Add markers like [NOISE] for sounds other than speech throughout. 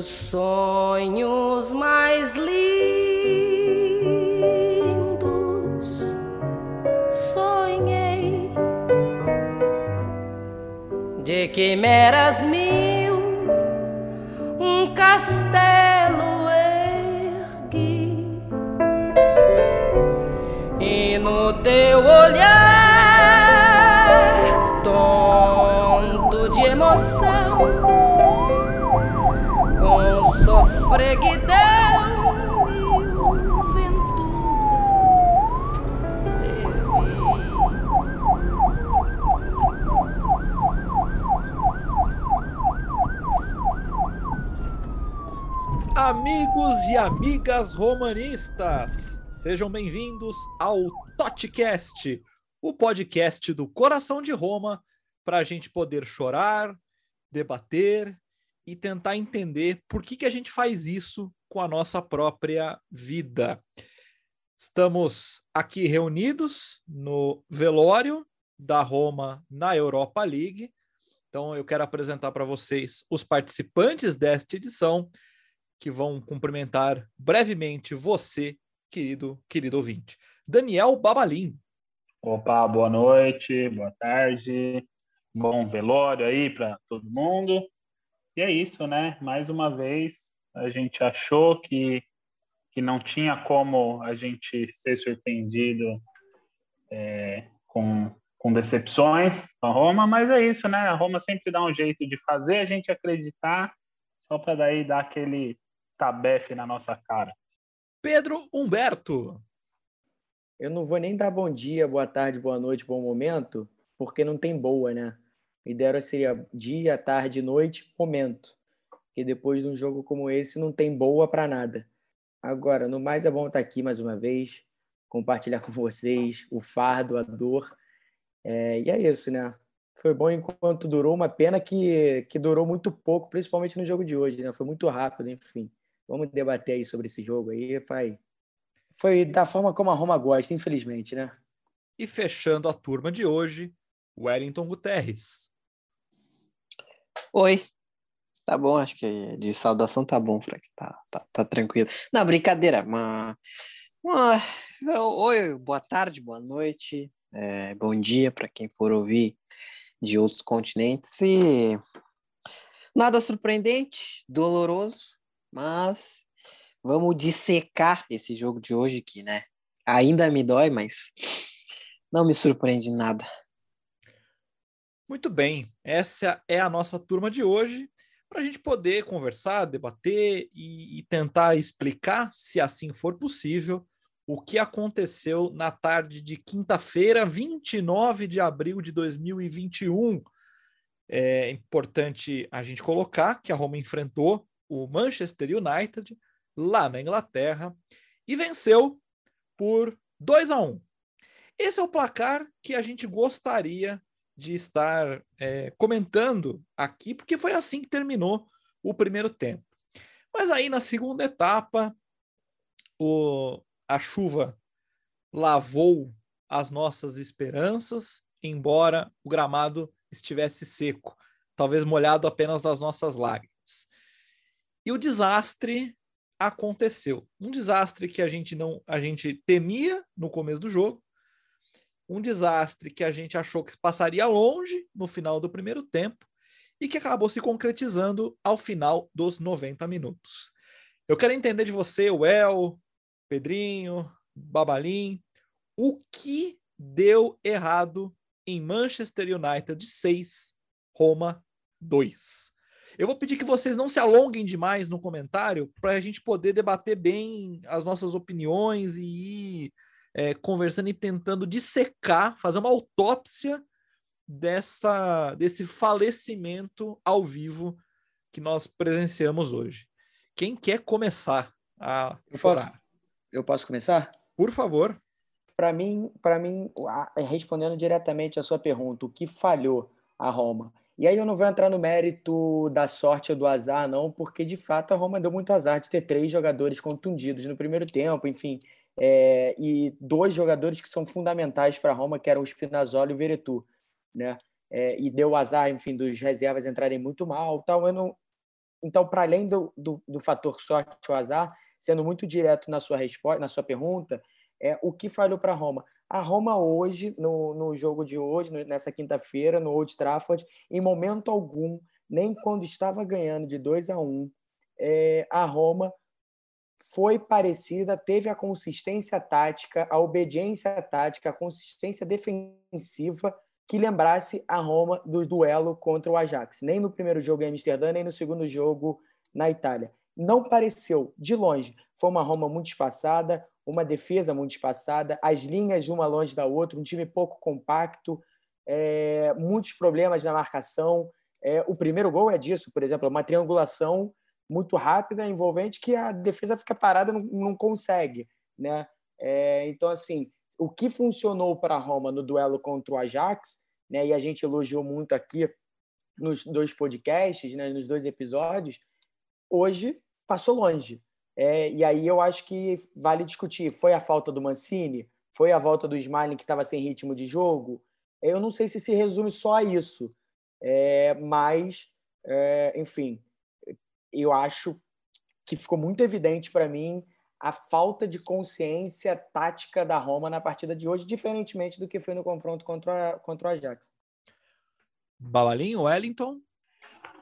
Os sonhos mais lindos sonhei. De quimeras mil, um castelo sofreguidão e venturas Amigos e amigas romanistas, sejam bem-vindos ao Totcast, o podcast do coração de Roma, para a gente poder chorar, debater e tentar entender por que, que a gente faz isso com a nossa própria vida. Estamos aqui reunidos no velório da Roma na Europa League. Então eu quero apresentar para vocês os participantes desta edição que vão cumprimentar brevemente você, querido, querido ouvinte. Daniel Babalim. Opa, boa noite, boa tarde, bom velório aí para todo mundo. E é isso, né? Mais uma vez, a gente achou que, que não tinha como a gente ser surpreendido é, com, com decepções com a Roma, mas é isso, né? A Roma sempre dá um jeito de fazer a gente acreditar, só para daí dar aquele tabefe na nossa cara. Pedro Humberto. Eu não vou nem dar bom dia, boa tarde, boa noite, bom momento, porque não tem boa, né? O ideal seria dia, tarde, noite, momento. Porque depois de um jogo como esse não tem boa para nada. Agora, no mais é bom estar aqui mais uma vez, compartilhar [LAUGHS] com vocês o fardo, a dor. É, e é isso, né? Foi bom enquanto durou, uma pena que, que durou muito pouco, principalmente no jogo de hoje, né? Foi muito rápido, enfim. Vamos debater aí sobre esse jogo aí, pai. Foi da forma como a Roma gosta, infelizmente, né? E fechando a turma de hoje, Wellington Guterres. Oi. Tá bom, acho que de saudação tá bom, Frank. Tá, tá, tá tranquilo. Não, brincadeira, mas. Oi, boa tarde, boa noite, é, bom dia para quem for ouvir de outros continentes. E nada surpreendente, doloroso, mas vamos dissecar esse jogo de hoje aqui, né? Ainda me dói, mas não me surpreende nada. Muito bem, essa é a nossa turma de hoje, para a gente poder conversar, debater e, e, tentar explicar, se assim for possível, o que aconteceu na tarde de quinta-feira, 29 de abril de 2021. É importante a gente colocar que a Roma enfrentou o Manchester United lá na Inglaterra e venceu por 2 a 1. Esse é o placar que a gente gostaria de estar é, comentando aqui, porque foi assim que terminou o primeiro tempo. Mas aí na segunda etapa, o, a chuva lavou as nossas esperanças, embora o gramado estivesse seco, talvez molhado apenas das nossas lágrimas. E o desastre aconteceu. Um desastre que a gente não a gente temia no começo do jogo, um desastre que a gente achou que passaria longe no final do primeiro tempo e que acabou se concretizando ao final dos 90 minutos. Eu quero entender de você, El, Pedrinho, Babalim, o que deu errado em Manchester United 6, Roma 2. Eu vou pedir que vocês não se alonguem demais no comentário para a gente poder debater bem as nossas opiniões e ir é, conversando e tentando dissecar, fazer uma autópsia dessa, desse falecimento ao vivo que nós presenciamos hoje. Quem quer começar a eu posso, eu posso começar? Por favor. Para mim, para mim, respondendo diretamente a sua pergunta, o que falhou a Roma? E aí eu não vou entrar no mérito da sorte ou do azar, não, porque de fato a Roma deu muito azar de ter três jogadores contundidos no primeiro tempo, enfim, é, e dois jogadores que são fundamentais para a Roma, que eram o Spinazzola e o Veretu, né? É, e deu azar, enfim, dos reservas entrarem muito mal, tal. Não, então, para além do, do, do, fator sorte ou azar, sendo muito direto na sua resposta, na sua pergunta, é o que falhou para a Roma. A Roma hoje, no, no jogo de hoje, nessa quinta-feira, no Old Trafford, em momento algum, nem quando estava ganhando de 2 a 1, um, é, a Roma foi parecida, teve a consistência tática, a obediência tática, a consistência defensiva que lembrasse a Roma do duelo contra o Ajax. Nem no primeiro jogo em Amsterdã, nem no segundo jogo na Itália. Não pareceu, de longe. Foi uma Roma muito espaçada, uma defesa muito espaçada, as linhas uma longe da outra, um time pouco compacto, é, muitos problemas na marcação. É, o primeiro gol é disso, por exemplo, uma triangulação muito rápida, envolvente, que a defesa fica parada não, não consegue. Né? É, então, assim, o que funcionou para a Roma no duelo contra o Ajax, né, e a gente elogiou muito aqui nos dois podcasts, né, nos dois episódios, hoje passou longe. É, e aí eu acho que vale discutir. Foi a falta do Mancini? Foi a volta do Smalling que estava sem ritmo de jogo? Eu não sei se se resume só a isso, é, mas, é, enfim, eu acho que ficou muito evidente para mim a falta de consciência tática da Roma na partida de hoje, diferentemente do que foi no confronto contra, contra o Ajax. Balalinho, Wellington?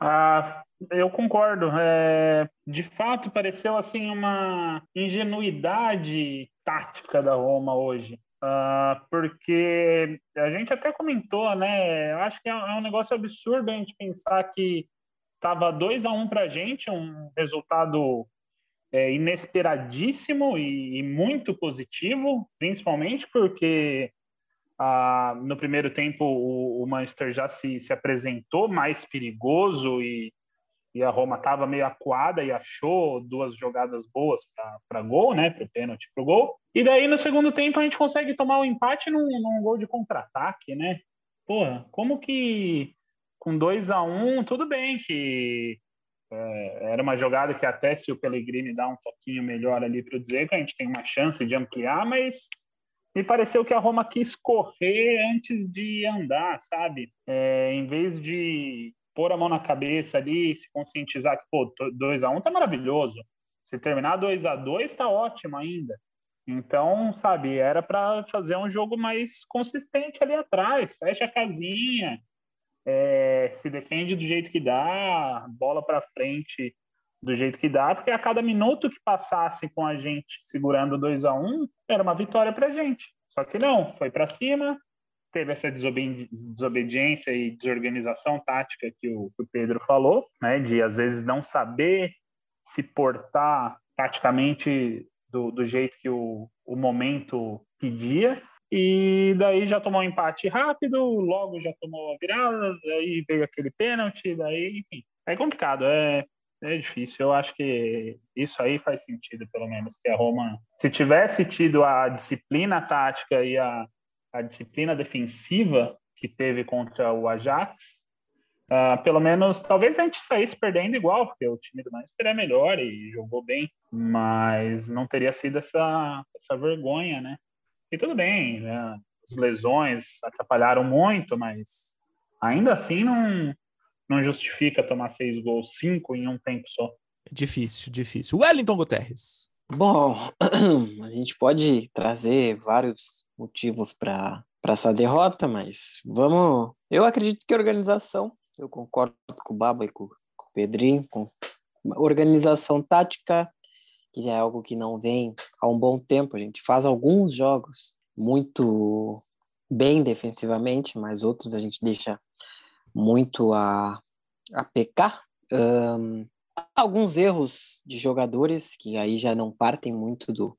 Ah, eu concordo. É, de fato, pareceu assim uma ingenuidade tática da Roma hoje. Uh, porque a gente até comentou, né? Eu acho que é, é um negócio absurdo a gente pensar que estava 2 a 1 um para a gente, um resultado é, inesperadíssimo e, e, muito positivo, principalmente porque ah, no primeiro tempo o, o, Manchester já se, se apresentou mais perigoso e, e a Roma estava meio acuada e achou duas jogadas boas para gol, né, para o pênalti para o gol. E daí no segundo tempo a gente consegue tomar o um empate num, num gol de contra-ataque, né? Porra, como que com 2 a 1 um, tudo bem que é, era uma jogada que até se o Pellegrini dá um toquinho melhor ali para o Dzeko, a gente tem uma chance de ampliar, mas me pareceu que a Roma quis correr antes de andar, sabe? É, em vez de pôr a mão na cabeça ali, se conscientizar que, pô, 2 a 1 um tá maravilhoso. Se terminar 2 a 2 tá ótimo ainda. Então, sabe, era para fazer um jogo mais consistente ali atrás, fecha a casinha, é, se defende do jeito que dá, bola para frente do jeito que dá, porque a cada minuto que passasse com a gente segurando 2 a 1 um, era uma vitória para a gente. Só que não, foi para cima, teve essa desobedi desobediência e desorganização tática que o, que o Pedro falou, né, de às vezes não saber se portar taticamente do, do jeito que o, o momento pedia e daí já tomou um empate rápido, logo já tomou a virada, daí veio aquele pênalti, daí, enfim. É complicado, é, é difícil. Eu acho que isso aí faz sentido, pelo menos, que a Roma, se tivesse tido a disciplina tática e a, a disciplina defensiva que teve contra o Ajax, uh, pelo menos, talvez a gente saísse perdendo igual, porque o time do Manchester é melhor e jogou bem, mas não teria sido essa, essa vergonha, né? E tudo bem, né? as lesões atrapalharam muito, mas ainda assim não, não justifica tomar seis gols, cinco em um tempo só. Difícil, difícil. Wellington Guterres. Bom, [CLEARS THROAT] a gente pode trazer vários motivos para essa derrota, mas vamos. Eu acredito que a organização, eu concordo com o Baba e com, com o Pedrinho, com organização tática, que já é algo que não vem há um bom tempo. A gente faz alguns jogos muito bem defensivamente, mas outros a gente deixa muito a, a pecar. Um, alguns erros de jogadores que aí já não partem muito do,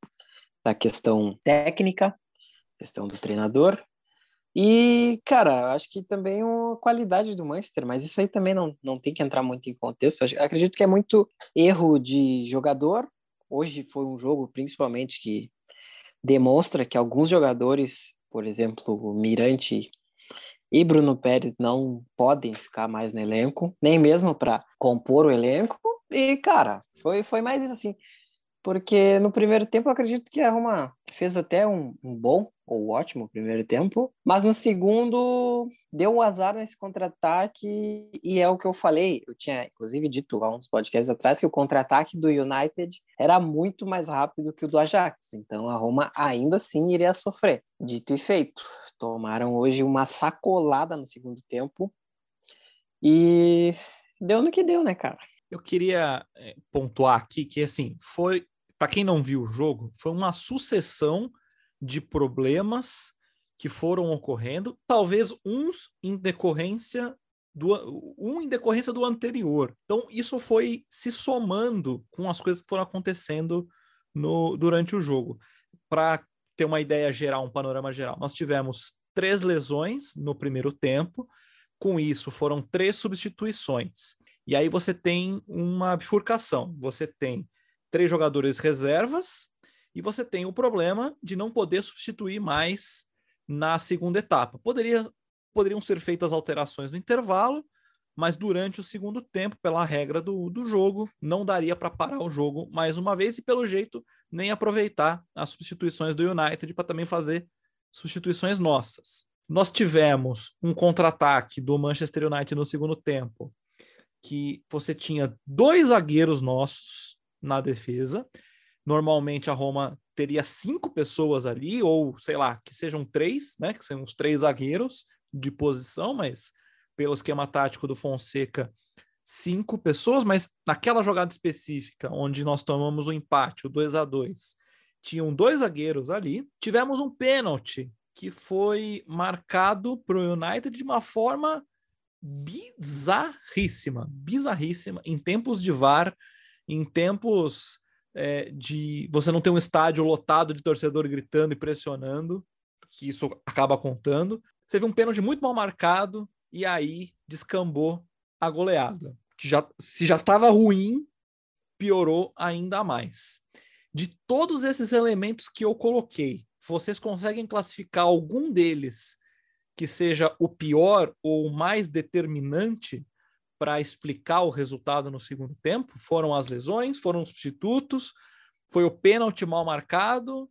da questão técnica, questão do treinador. E, cara, acho que também a qualidade do Manchester, mas isso aí também não, não tem que entrar muito em contexto. Acredito que é muito erro de jogador, Hoje foi um jogo, principalmente, que demonstra que alguns jogadores, por exemplo, Mirante e Bruno Pérez, não podem ficar mais no elenco, nem mesmo para compor o elenco. E, cara, foi, foi mais isso assim. Porque no primeiro tempo eu acredito que a Roma fez até um, um bom, ou ótimo primeiro tempo, mas no segundo deu um azar nesse contra-ataque e é o que eu falei. Eu tinha inclusive dito há uns podcasts atrás que o contra-ataque do United era muito mais rápido que o do Ajax, então a Roma ainda assim iria sofrer. Dito e feito, tomaram hoje uma sacolada no segundo tempo e deu no que deu, né, cara? Eu queria é, pontuar aqui que assim foi para quem não viu o jogo, foi uma sucessão de problemas que foram ocorrendo, talvez uns em decorrência do um em decorrência do anterior. Então isso foi se somando com as coisas que foram acontecendo no, durante o jogo. Para ter uma ideia geral, um panorama geral, nós tivemos três lesões no primeiro tempo. Com isso, foram três substituições. E aí você tem uma bifurcação. Você tem três jogadores reservas e você tem o problema de não poder substituir mais na segunda etapa. Poderia, poderiam ser feitas alterações no intervalo, mas durante o segundo tempo, pela regra do, do jogo, não daria para parar o jogo mais uma vez e, pelo jeito, nem aproveitar as substituições do United para também fazer substituições nossas. Nós tivemos um contra-ataque do Manchester United no segundo tempo, que você tinha dois zagueiros nossos na defesa. Normalmente a Roma teria cinco pessoas ali, ou sei lá, que sejam três, né? Que sejam os três zagueiros de posição, mas pelo esquema tático do Fonseca, cinco pessoas, mas naquela jogada específica, onde nós tomamos o empate, o 2 a 2 tinham dois zagueiros ali. Tivemos um pênalti que foi marcado para o United de uma forma bizarríssima, bizarríssima, em tempos de VAR, em tempos é, de você não ter um estádio lotado de torcedor gritando e pressionando, que isso acaba contando. Você viu um pênalti muito mal marcado e aí descambou a goleada, que já se já estava ruim, piorou ainda mais. De todos esses elementos que eu coloquei, vocês conseguem classificar algum deles que seja o pior ou o mais determinante para explicar o resultado no segundo tempo? Foram as lesões? Foram os substitutos? Foi o pênalti mal marcado?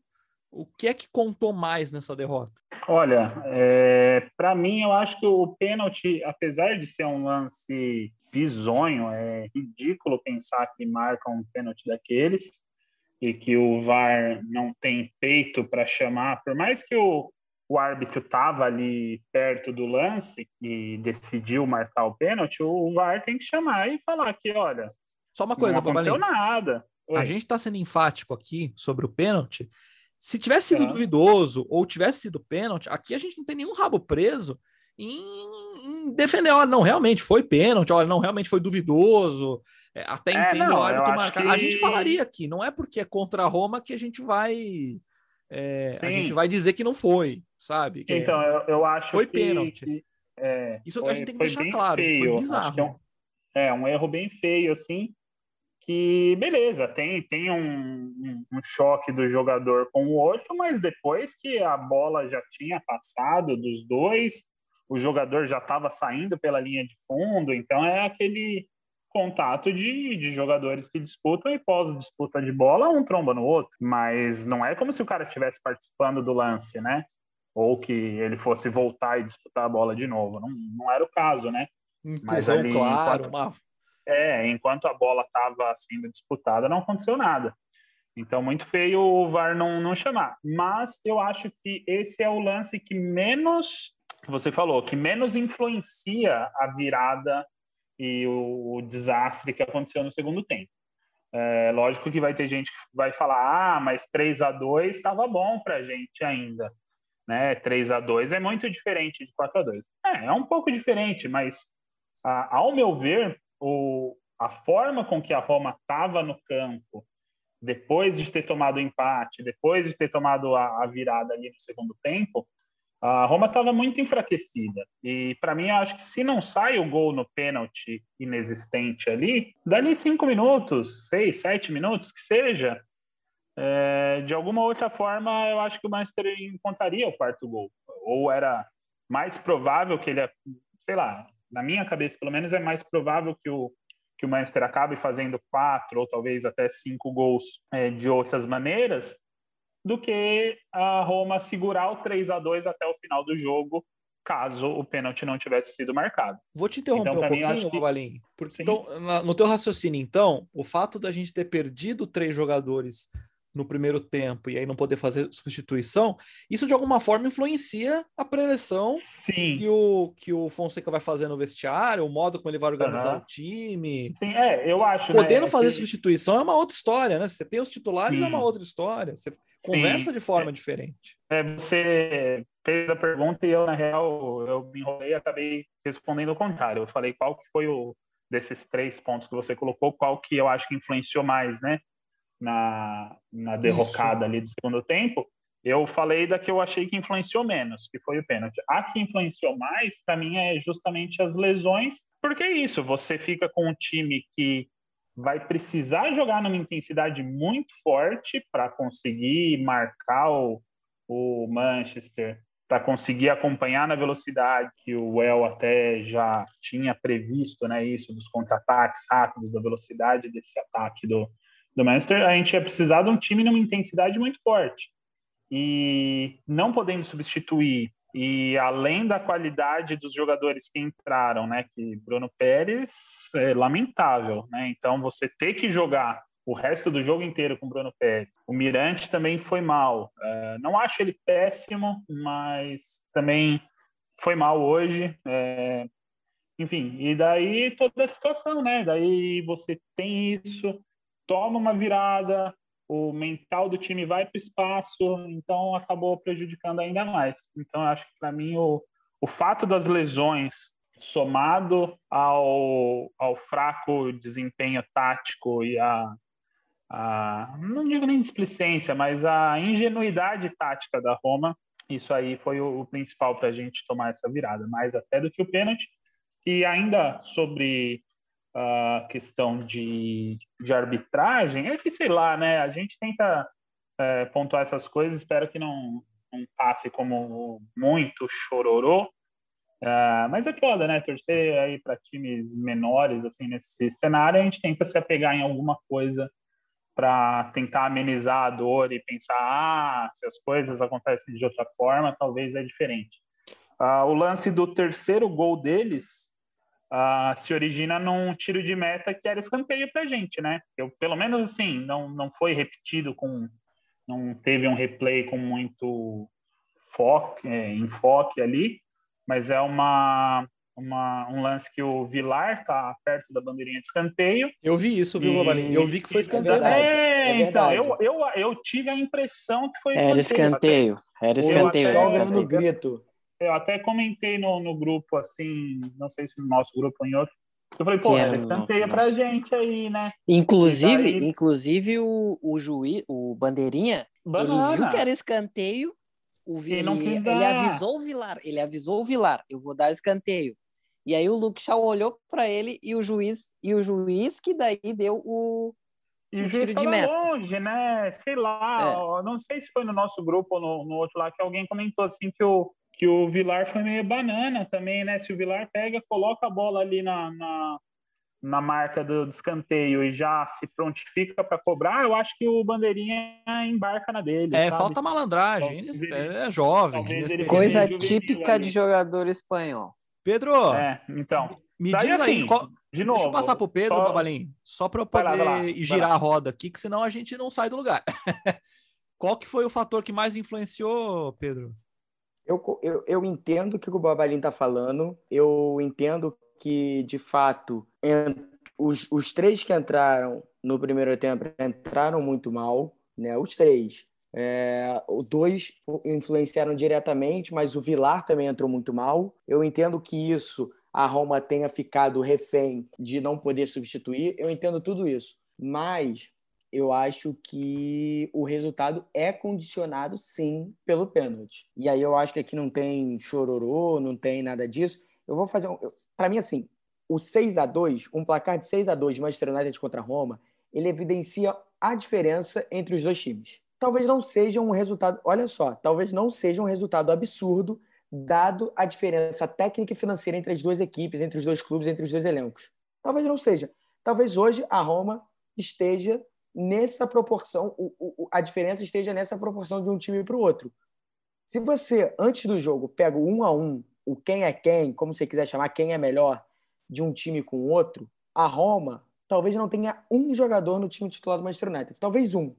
O que é que contou mais nessa derrota? Olha, é, para mim, eu acho que o pênalti, apesar de ser um lance bizonho, é ridículo pensar que marca um pênalti daqueles e que o VAR não tem peito para chamar, por mais que o, o árbitro estava ali perto do lance e decidiu marcar o pênalti, o VAR tem que chamar e falar que, olha, só uma coisa, não aconteceu nada. Oi. A gente está sendo enfático aqui sobre o pênalti. Se tivesse sido é. duvidoso ou tivesse sido pênalti, aqui a gente não tem nenhum rabo preso em, defender, olha, não, realmente foi pênalti, olha, não, realmente foi duvidoso, é, até é, entendo o árbitro marcar. Que... A gente falaria aqui, não é porque é contra a Roma que a gente vai é, a gente vai dizer que não foi, sabe? Que então, eu, eu acho foi que, pênalti. É, Isso foi, a gente tem que deixar claro, feio. foi bizarro. É um, é um, erro bem feio, assim, que beleza, tem, tem um, um, um, choque do jogador com o outro, mas depois que a bola já tinha passado dos dois, o jogador já estava saindo pela linha de fundo, então é aquele contato de, de jogadores que disputam e pós-disputa de bola, um tromba no outro. Mas não é como se o cara estivesse participando do lance, né? Ou que ele fosse voltar e disputar a bola de novo. Não, não era o caso, né? Empurrão, Mas ali, claro, enquanto, uma... É, enquanto a bola estava sendo disputada, não aconteceu nada. Então, muito feio o VAR não, não chamar. Mas eu acho que esse é o lance que menos, você falou, que menos influencia a virada e o, o desastre que aconteceu no segundo tempo. É, lógico que vai ter gente que vai falar, ah, mas 3 a 2 estava bom para a gente ainda. Né? 3 a 2 é muito diferente de 4 a 2 É, é um pouco diferente, mas a, ao meu ver, o, a forma com que a Roma estava no campo, depois de ter tomado o empate, depois de ter tomado a, a virada ali no segundo tempo, a Roma estava muito enfraquecida. E para mim, acho que se não sai o gol no pênalti inexistente ali, dali cinco minutos, seis, sete minutos, que seja, é, de alguma outra forma, eu acho que o Manchester encontraria o quarto gol. Ou era mais provável que ele, sei lá, na minha cabeça, pelo menos, é mais provável que o, que o Manchester acabe fazendo quatro ou talvez até cinco gols é, de outras maneiras do que a Roma segurar o 3 a 2 até o final do jogo, caso o pênalti não tivesse sido marcado. Vou te interromper Então, um pouquinho, que-. Porque, então, no teu raciocínio, então, o fato da gente ter perdido três jogadores no primeiro tempo e aí não poder fazer substituição, isso de alguma forma influencia a preleção Sim. que o, que o Fonseca vai fazer no vestiário, o modo como ele vai organizar Aham. o time. Sim, é, eu acho. Podendo né, fazer que- substituição é uma outra história, né? Você tem os titulares, é Sim. uma outra história. Você conversa de forma diferente. É, você fez a pergunta e eu, na real, eu me enrolei e acabei respondendo o contrário. Eu falei qual que foi o desses três pontos que você colocou, qual que eu acho que influenciou mais, né? Na, na derrocada ali do segundo tempo. Eu falei da que eu achei que influenciou menos, que foi o pênalti. A que influenciou mais, para mim, é justamente as lesões, porque é isso, você fica com um time que vai precisar jogar numa intensidade muito forte para conseguir marcar o, o Manchester, para conseguir acompanhar na velocidade que o Well até já tinha previsto, né? Isso dos contra-ataques rápidos, da velocidade desse ataque do, do Manchester, a gente ia precisar de um time numa intensidade muito forte. E não podendo substituir, e além da qualidade dos jogadores que entraram, né? Que Bruno Pérez é lamentável, né? Então você ter que jogar o resto do jogo inteiro com Bruno Pérez. O Mirante também foi mal. É, não acho ele péssimo, mas também foi mal hoje. É, enfim, e daí toda a situação, né? Daí você tem isso, toma uma virada, o mental do time vai para o espaço, então acabou prejudicando ainda mais. Então, acho que para mim o, o fato das lesões somado ao, ao fraco desempenho tático e a, a não digo nem displicência, mas a ingenuidade tática da Roma, isso aí foi o, o principal para a gente tomar essa virada, mais até do que o pênalti. E ainda sobre a questão de, de arbitragem, é que sei lá, né? A gente tenta é, pontuar essas coisas, espero que não, não passe como muito chororô. É, mas é foda, né? Torcer aí para times menores, assim, nesse cenário, a gente tenta se apegar em alguma coisa para tentar amenizar a dor e pensar, ah, se as coisas acontecem de outra forma, talvez é diferente. Ah, o lance do terceiro gol deles Uh, se origina num tiro de meta que era escanteio para a gente, né? Eu, pelo menos assim, não, não foi repetido com. Não teve um replay com muito foco, é, enfoque ali, mas é uma, uma, um lance que o Vilar tá perto da bandeirinha de escanteio. Eu vi isso, viu, Babalinho? Eu vi que foi É, escanteio. verdade, é, é então, eu, eu, eu tive a impressão que foi Era escanteio. escanteio. Era Eu escanteio. até- Era escanteio. grito. Eu até comentei no, no grupo, assim, não sei se no nosso grupo ou em outro, eu falei, Sim, pô, era era no escanteio pra nosso. gente aí, né? Inclusive, daí- inclusive o, o juiz, o Bandeirinha, ele Banana. viu que era escanteio, o Vi- ele, ele avisou o Vilar, ele avisou o Vilar, eu vou dar escanteio. E aí o Luke Shaw olhou para ele e o juiz e o juiz que daí deu o E o juiz tiro longe, né? Sei lá, É. ó, não sei se foi no nosso grupo ou no, no outro lá que alguém comentou assim que o, que o Vilar foi meio banana também, né? Se o Vilar pega, coloca a bola ali na, na, na marca do, do escanteio e já se prontifica para cobrar, eu acho que o Bandeirinha embarca na dele. É, sabe? falta malandragem. Talvez Ele é jovem. ele inexperiente. coisa típica ali. de jogador espanhol. Pedro, É, então. me diz aí, assim, qual- de novo. deixa eu passar pro Pedro, só- Babalim, só para eu Vai lá, poder vai lá, vai girar lá. a roda aqui, que senão a gente não sai do lugar. [LAUGHS] qual que foi o fator que mais influenciou, Pedro? Eu, eu, eu entendo o que o Babalim está falando. Eu entendo que, de fato, os, os três que entraram no primeiro tempo entraram muito mal, né? Os três. É, dois influenciaram diretamente, mas o Vilar também entrou muito mal. Eu entendo que isso a Roma tenha ficado refém de não poder substituir. Eu entendo tudo isso, mas eu acho que o resultado é condicionado sim pelo pênalti. E aí eu acho que aqui não tem chororô, não tem nada disso. Eu vou fazer um. Para mim, assim, o 6 a 2 um placar de 6 a 2 de Manchester United contra Roma, ele evidencia a diferença entre os dois times. Talvez não seja um resultado, olha só, talvez não seja um resultado absurdo, dado a diferença técnica e financeira entre as duas equipes, entre os dois clubes, entre os dois elencos. Talvez não seja. Talvez hoje a Roma esteja nessa proporção, o, o, a diferença esteja nessa proporção de um time para o outro. Se você, antes do jogo, pega o um a um, o quem é quem, como você quiser chamar, quem é melhor, de um time com o outro, a Roma talvez não tenha um jogador no time titular do Manchester United. Talvez um.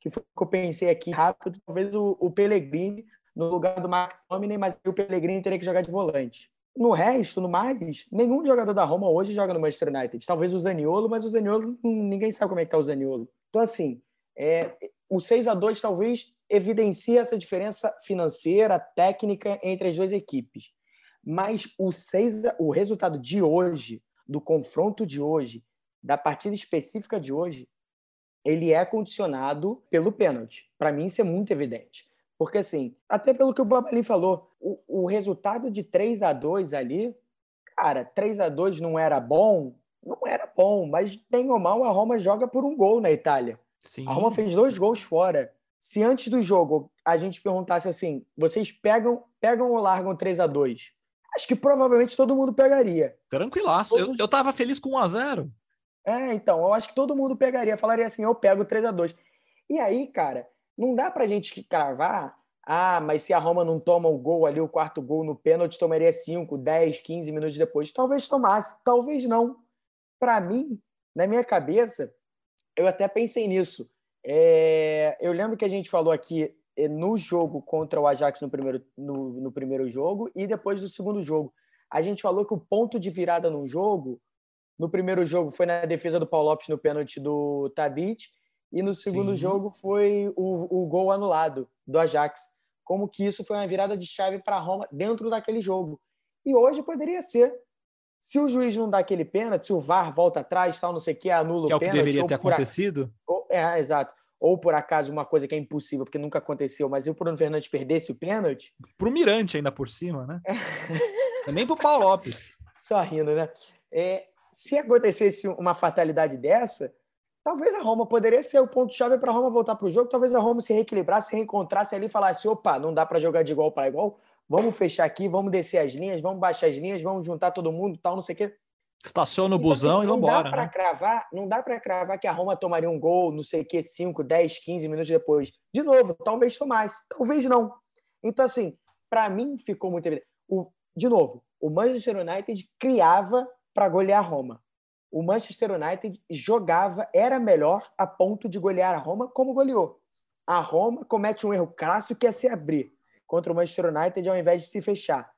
Que foi o que eu pensei aqui rápido. Talvez o, o Pellegrini no lugar do Mark Tomine, mas o Pellegrini teria que jogar de volante. No resto, no mais, nenhum jogador da Roma hoje joga no Manchester United. Talvez o Zaniolo, mas o Zaniolo, ninguém sabe como é que tá o Zaniolo. Então, assim, é, o 6 a 2 talvez evidencie essa diferença financeira, técnica entre as duas equipes. Mas o, 6 o resultado de hoje, do confronto de hoje, da partida específica de hoje, ele é condicionado pelo pênalti. Para mim, isso é muito evidente. Porque, assim, até pelo que o Babalim falou, o, o resultado de 3 a 2 ali, cara, 3 a 2 não era bom? Não era bom, mas bem ou mal, a Roma joga por um gol na Itália. Sim. A Roma fez dois gols fora. Se antes do jogo a gente perguntasse assim, vocês pegam, pegam ou largam 3 a 2 Acho que provavelmente todo mundo pegaria. Tranquilaço. Todos... Eu, eu tava feliz com 1 a 0 É, então, eu acho que todo mundo pegaria. Falaria assim, eu pego 3 a 2 E aí, cara, não dá pra gente cravar, ah, mas se a Roma não toma o gol ali, o quarto gol no pênalti, tomaria 5, 10, 15 minutos depois. Talvez tomasse, talvez não. Para mim, na minha cabeça, eu até pensei nisso. É... eu lembro que a gente falou aqui é, no jogo contra o Ajax no primeiro, no, no primeiro jogo e depois do segundo jogo. A gente falou que o ponto de virada no jogo, no primeiro jogo, foi na defesa do Paulo Lopes no pênalti do Tadic e no segundo Sim. jogo foi o, o gol anulado do Ajax. Como que isso foi uma virada de chave para Roma dentro daquele jogo. E hoje poderia ser. Se o juiz não dá aquele pênalti, se o VAR volta atrás, tal, não sei o que, anula que o pênalti. Que é o que deveria ter acontecido? Ou, é, exato. Ou por acaso uma coisa que é impossível, porque nunca aconteceu, mas se o Bruno Fernandes perdesse o pênalti. Pro Mirante ainda por cima, né? É. Nem pro Paulo Lopes. [LAUGHS] Só rindo, né? É, se acontecesse uma fatalidade dessa, talvez a Roma poderia ser o ponto-chave para a Roma voltar para o jogo. Talvez a Roma se reequilibrasse, se reencontrasse ali e falasse: opa, não dá para jogar de igual para igual. Vamos fechar aqui, vamos descer as linhas, vamos baixar as linhas, vamos juntar todo mundo, tal, não sei o quê. Estaciona o então, busão assim, e vamos embora. Né? Cravar, não dá para cravar que a Roma tomaria um gol, não sei o quê, 5, 10, 15 minutos depois. De novo, talvez tomasse, talvez não. Então, assim, para mim ficou muito evidente. O, de novo, o Manchester United criava para golear a Roma. O Manchester United jogava, era melhor a ponto de golear a Roma como goleou. A Roma comete um erro clássico que é se abrir contra o Manchester United ao invés de se fechar.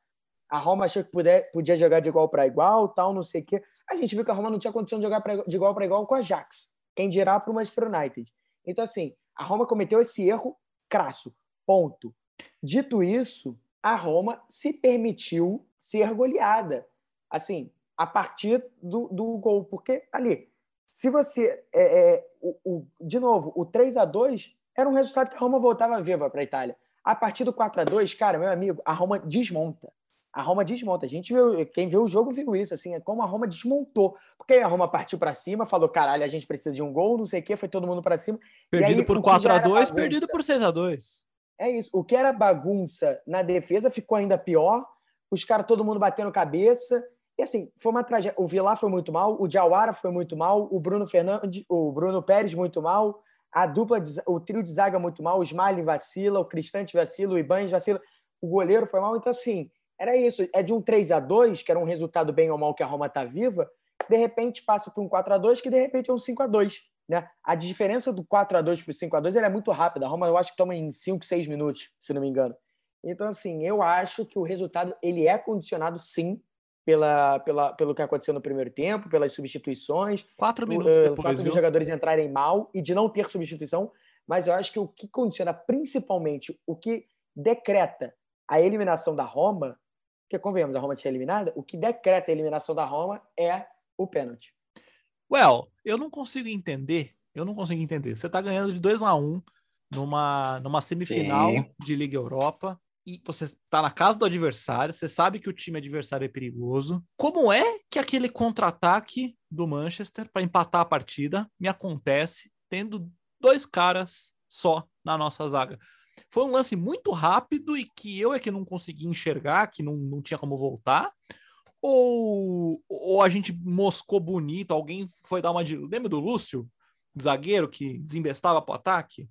A Roma achou que puder, podia jogar de igual para igual, tal, não sei o quê. A gente viu que a Roma não tinha condição de jogar pra, de igual para igual com a Ajax. Quem dirá para o Manchester United. Então, assim, a Roma cometeu esse erro crasso. Ponto. Dito isso, a Roma se permitiu ser goleada. Assim, a partir do, do gol. Porque ali, se você. É, é, o, o, de novo, o 3 a 2 era um resultado que a Roma voltava viva para a Itália. A partir do 4 a 2 cara, meu amigo, a Roma desmonta. A Roma desmonta. A gente viu, quem viu o jogo viu isso, assim, é como a Roma desmontou. Porque a Roma partiu para cima, falou: caralho, a gente precisa de um gol, não sei o quê, foi todo mundo para cima. Perdido aí, por 4 a 2 perdido por 6 a 2 É isso. O que era bagunça na defesa ficou ainda pior. Os caras, todo mundo batendo cabeça. E assim, foi uma tragédia. O Vilar foi muito mal, o Diawara foi muito mal, o Bruno Fernandes, o Bruno Pérez muito mal, a dupla, o trio de zaga muito mal, o Smiley vacila, o Cristante vacila, o Ibanez vacila, o goleiro foi mal. Então, assim, era isso. É de um 3 a 2 que era um resultado bem ou mal que a Roma está viva, de repente passa para um 4 a 2 que de repente é um 5 a 2 né? A diferença do 4 a 2 para o 5 a 2 é muito rápida. A Roma, eu acho que toma em 5, 6 minutos, se não me engano. Então, assim, eu acho que o resultado ele é condicionado, sim, pela, pela, pelo que aconteceu no primeiro tempo, pelas substituições. Quatro minutos uh, depois, O fato dos jogadores entrarem mal e de não ter substituição. Mas eu acho que o que condiciona principalmente, o que decreta a eliminação da Roma, porque convenhamos, a Roma tinha eliminada, o que decreta a eliminação da Roma é o pênalti. Well, eu não consigo entender, eu não consigo entender. Você está ganhando de 2 a 1 um numa, numa semifinal Sim. de Liga Europa, e você está na casa do adversário, você sabe que o time adversário é perigoso. Como é que aquele contra-ataque do Manchester para empatar a partida me acontece tendo dois caras só na nossa zaga? Foi um lance muito rápido e que eu é que não consegui enxergar, que não, não tinha como voltar. Ou, ou a gente moscou bonito, alguém foi dar uma de. Lembra do Lúcio? zagueiro que desembestava para o ataque?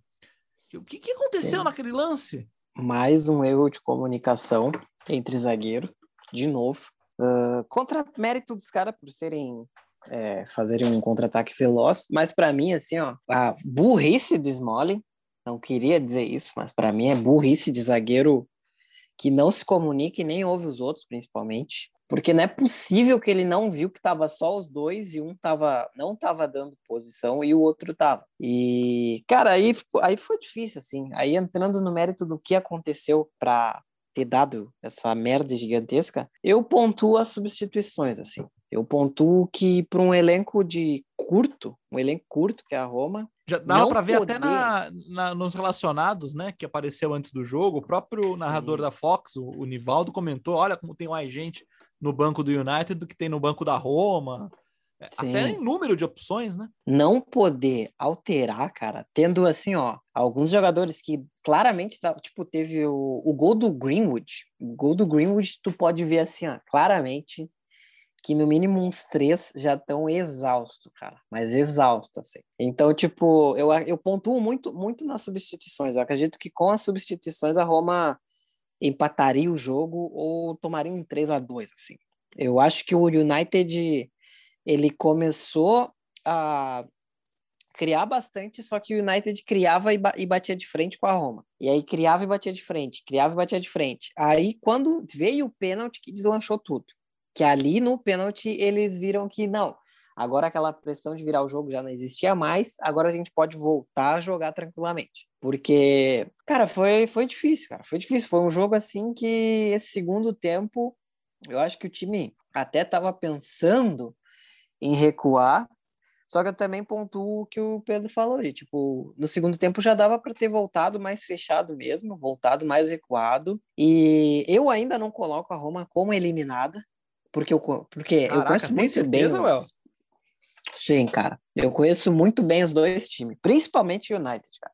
O que, que aconteceu Sim. naquele lance? Mais um erro de comunicação entre zagueiro, de novo. Ah, contra mérito dos caras por serem é, fazerem um contra-ataque veloz, mas para mim assim, ó, a burrice do Smalling, não queria dizer isso, mas para mim é burrice de zagueiro que não se comunica e nem ouve os outros, principalmente. Porque não é possível que ele não viu que tava só os dois e um tava, não tava dando posição e o outro tava. E, cara, aí, ficou- aí foi difícil, assim. Aí entrando no mérito do que aconteceu para ter dado essa merda gigantesca, eu pontuo as substituições, assim. Eu pontuo que para um elenco de curto, um elenco curto que é a Roma, Já dava para ver até poder. na, na- nos relacionados, né? Que apareceu antes do jogo. O próprio Sim. narrador da Fox, o, o Nivaldo, comentou: olha como tem mais gente no banco do United do que tem no banco da Roma. É, Até Sim. em número de opções, né? não poder alterar, cara, tendo assim, ó, alguns jogadores que claramente, tá- tipo, teve o, o gol do Greenwood. O gol do Greenwood, tu pode ver assim, ó, claramente que no mínimo uns três já estão exaustos, cara, mas exausto, assim. Então, tipo, eu, eu pontuo muito, muito nas substituições. Eu acredito que com as substituições a Roma empataria o jogo ou tomaria um 3 a 2 assim. Eu acho que o United ele começou a criar bastante, só que o United criava e, ba- batia de frente com a Roma. E aí criava e batia de frente, criava e batia de frente. Aí quando veio o pênalti que deslanchou tudo. Que ali no pênalti eles viram que não, agora aquela pressão de virar o jogo já não existia mais, agora a gente pode voltar a jogar tranquilamente. Porque, cara, foi, foi difícil, cara, foi difícil. Foi um jogo assim que esse segundo tempo, eu acho que o time até estava pensando em recuar, só que eu também pontuo o que o Pedro falou de, tipo, no segundo tempo já dava para ter voltado mais fechado mesmo, voltado mais recuado. E eu ainda não coloco a Roma como eliminada, porque eu, porque eu Caraca, conheço tem muito certeza, bem os... Sim, cara. Eu conheço muito bem os dois times, principalmente o United, cara.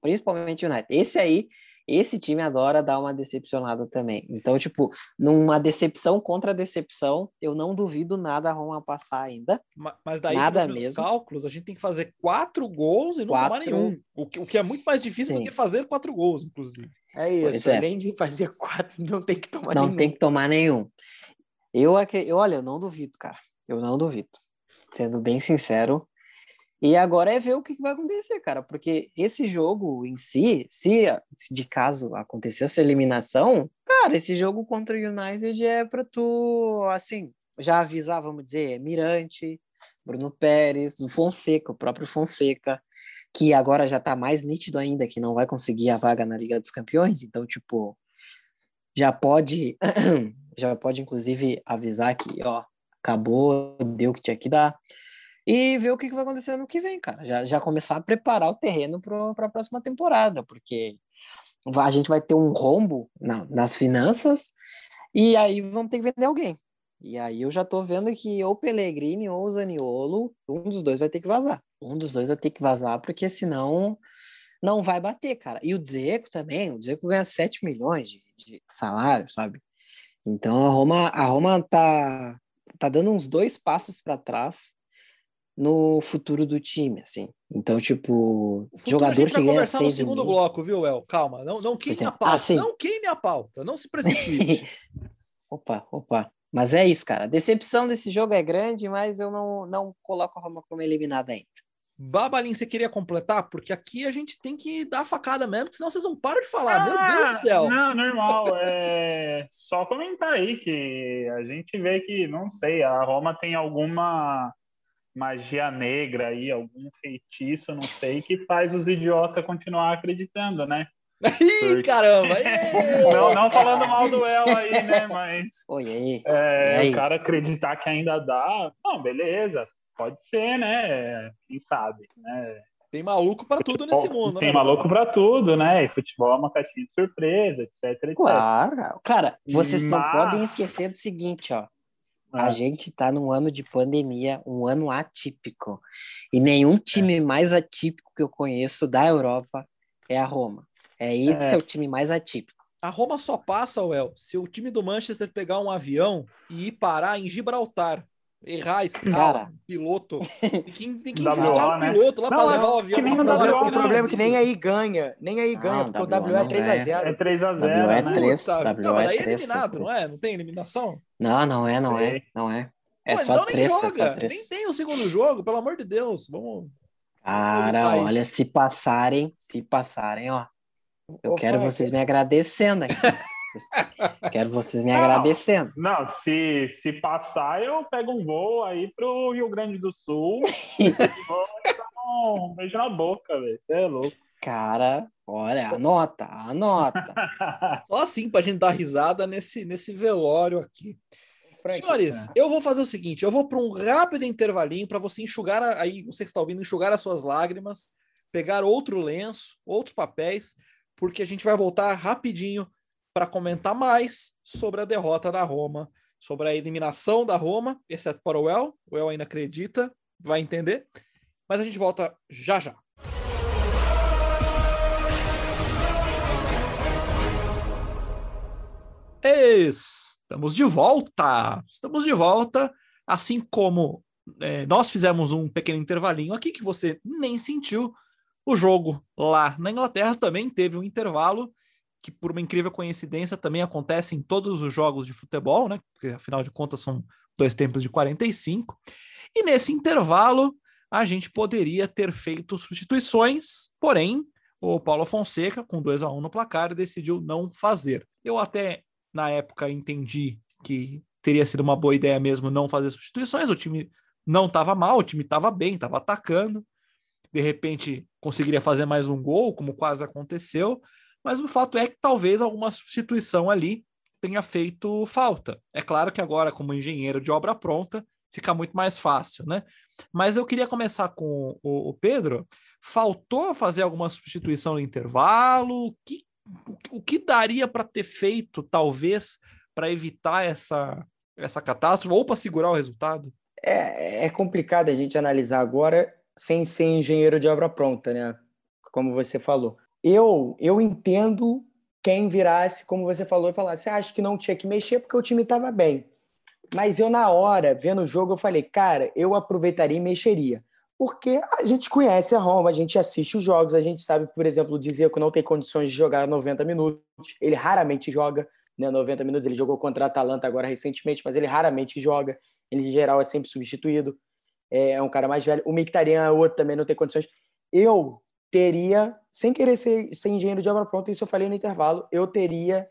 Principalmente o United. Esse aí, esse time adora dar uma decepcionada também. Então, tipo, numa decepção contra decepção, eu não duvido nada a Roma passar ainda. Ma- Mas daí, Nada mesmo. cálculos, a gente tem que fazer quatro gols e não tomar Quatro. nenhum. O que, o que é muito mais difícil do Sim. que fazer quatro gols, inclusive. É Pois isso. é. Além de fazer quatro, não tem que tomar não nenhum. tem que tomar nenhum. Eu, eu, olha, eu não duvido, cara. Eu não duvido. Sendo bem sincero. E agora é ver o que vai acontecer, cara. Porque esse jogo em si, se, de caso acontecer essa eliminação, cara, esse jogo contra o United é pra tu, assim, já avisar, vamos dizer, Mirante, Bruno Pérez, o Fonseca, o próprio Fonseca, que agora já tá mais nítido ainda que não vai conseguir a vaga na Liga dos Campeões. Então, tipo, já pode [CLEARS THROAT] já pode inclusive avisar que ó acabou deu o que tinha que dar e ver o que vai acontecer no que vem cara já, já começar a preparar o terreno para a próxima temporada porque a gente vai ter um rombo na- nas finanças e aí vamos ter que vender alguém e aí eu já tô vendo que ou o Pellegrini ou o Zaniolo um dos dois vai ter que vazar um dos dois vai ter que vazar porque senão não vai bater, cara. E o Dzeko também, o Dzeko ganha 7 milhões de, de salário, sabe? Então a Roma, a Roma tá, tá dando uns dois passos para trás no futuro do time, assim. Então, tipo, jogador que ganha conversar no 6 segundo bloco, viu, El? Calma, não, não queime é. a pauta. Ah, não queime a pauta, não se precipite. [LAUGHS] opa, opa. Mas é isso, cara. A decepção desse jogo é grande, mas eu não, não coloco a Roma como eliminada ainda. Babalin, você queria completar? Porque aqui a gente tem que dar a facada mesmo, porque senão vocês não param de falar. Ah, Meu Deus do céu. Não, normal. É só comentar aí que a gente vê que, não sei, a Roma tem alguma magia negra aí, algum feitiço, não sei, que faz os idiotas continuar acreditando, né? [LAUGHS] Ih, caramba! [LAUGHS] Não, não falando mal do El aí, né? Mas Oi, aí. é, aí? o cara acreditar que ainda dá, não, beleza, pode ser, né? Quem sabe, né? Tem maluco pra tudo nesse mundo, Tem né? maluco pra tudo, né? E futebol é uma caixinha de surpresa, etc, etc. Claro. Cara, vocês não Mas- podem esquecer do seguinte, ó. Ah. A gente tá num ano de pandemia, um ano atípico. E nenhum time mais atípico que eu conheço da Europa é a Roma. É esse é, É. o time mais atípico. A Roma só passa, Well, se o time do Manchester pegar um avião e ir parar em Gibraltar. Errar a escala, Cara. piloto. [LAUGHS] Tem que, tem que WO, infiltrar o né? piloto lá é levar o avião. que nem no fora. WO, O né? problema é que nem aí ganha. Nem aí ganha, Não, porque o WO W é não 3x0. É 3x0, W é né? 3, Puta, W não, mas é daí é 3. eliminado, não é? Não tem eliminação? Não, não é, não é, não é. É Pô, só então nem 3, é joga. só Nem 3. tem o segundo jogo, pelo amor de Deus. Vamos. Cara, isso. olha, se passarem, se passarem, ó, eu Ô, quero Frank, vocês me agradecendo aqui. [LAUGHS] Vocês- [LAUGHS] Quero vocês me Não. agradecendo. Não, se, se passar, eu pego um voo aí pro Rio Grande do Sul. vou [LAUGHS] dar um beijo na boca, velho. Você é louco. Cara, olha, anota, anota. [LAUGHS] Só assim pra gente dar risada nesse, nesse velório aqui. Frank, Senhores, eu vou fazer o seguinte: eu vou para um rápido intervalinho para você enxugar aí, você que está ouvindo, enxugar as suas lágrimas, pegar outro lenço, outros papéis, porque a gente vai voltar rapidinho para comentar mais sobre a derrota da Roma, sobre a eliminação da Roma, exceto para o El. O El ainda acredita, vai entender. Mas a gente volta já já. Estamos de volta! Estamos de volta, assim como é, nós fizemos um pequeno intervalinho aqui que você nem sentiu. O jogo lá na Inglaterra também teve um intervalo que, por uma incrível coincidência, também acontece em todos os jogos de futebol, né? Porque afinal de contas são dois tempos de 45. E nesse intervalo a gente poderia ter feito substituições, porém o Paulo Fonseca, com 2 a 1 no placar, decidiu não fazer. Eu até na época entendi que teria sido uma boa ideia mesmo não fazer substituições. O time não estava mal, o time estava bem, estava atacando. De repente conseguiria fazer mais um gol, como quase aconteceu. Mas o fato é que talvez alguma substituição ali tenha feito falta. É claro que agora, como engenheiro de obra pronta, fica muito mais fácil, né? Mas eu queria começar com o, o Pedro. Faltou fazer alguma substituição no intervalo? O que, o que daria para ter feito, talvez, para evitar essa, essa catástrofe ou para segurar o resultado? É, é complicado a gente analisar agora sem ser engenheiro de obra pronta, né? Como você falou. Eu, eu entendo quem virasse, como você falou, e falasse, acho que não tinha que mexer porque o time estava bem. Mas eu, na hora, vendo o jogo, eu falei, cara, eu aproveitaria e mexeria. Porque a gente conhece a Roma, a gente assiste os jogos, a gente sabe, por exemplo, o Dzeko não tem condições de jogar 90 minutos, ele raramente joga né, 90 minutos, ele jogou contra a Atalanta agora recentemente, mas ele raramente joga, ele em geral é sempre substituído, é um cara mais velho. O Mictarian é outro, também não tem condições. Eu teria, sem querer ser, ser engenheiro de obra pronta, isso eu falei no intervalo, eu teria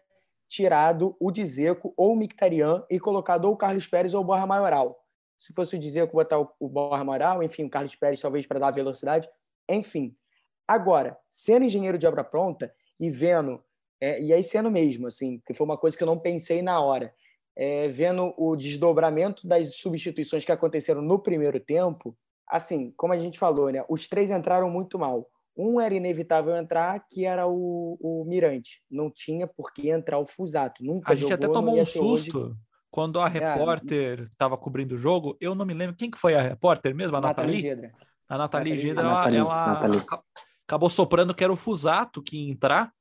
tirado o Dzeko ou o Mictarian e colocado ou o Carlos Pérez ou o Borja Maioral. Se fosse o Dzeko, botar o, o Borja Maioral, enfim, o Carlos Pérez talvez para dar velocidade, enfim. Agora, sendo engenheiro de obra pronta e vendo, é, e aí sendo mesmo, assim, que foi uma coisa que eu não pensei na hora, é, vendo o desdobramento das substituições que aconteceram no primeiro tempo, assim, como a gente falou, né, os três entraram muito mal. Um era inevitável entrar, que era o, o Mirante. Não tinha por que entrar o Fusato. Nunca A gente jogou, até tomou um ser hoje. susto quando a repórter estava cobrindo o jogo. Eu não me lembro quem que foi a repórter mesmo, a Nathalie Nathalie. Gedra. A Nathalie Nathalie Gedra, ela, Nathalie, ela Nathalie. aca- acabou soprando que era o Fusato que ia entrar.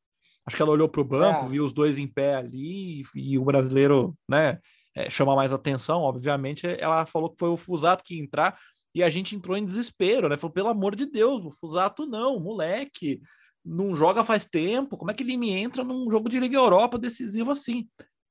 Acho que ela olhou para o banco, É. viu os dois em pé ali, e, e o brasileiro, né, é, chama mais atenção, obviamente. Ela falou que foi o Fusato que ia entrar, e a gente entrou em desespero, né? Falou, pelo amor de Deus, o Fusato não, moleque, não joga faz tempo, como é que ele me entra num jogo de Liga Europa decisivo assim?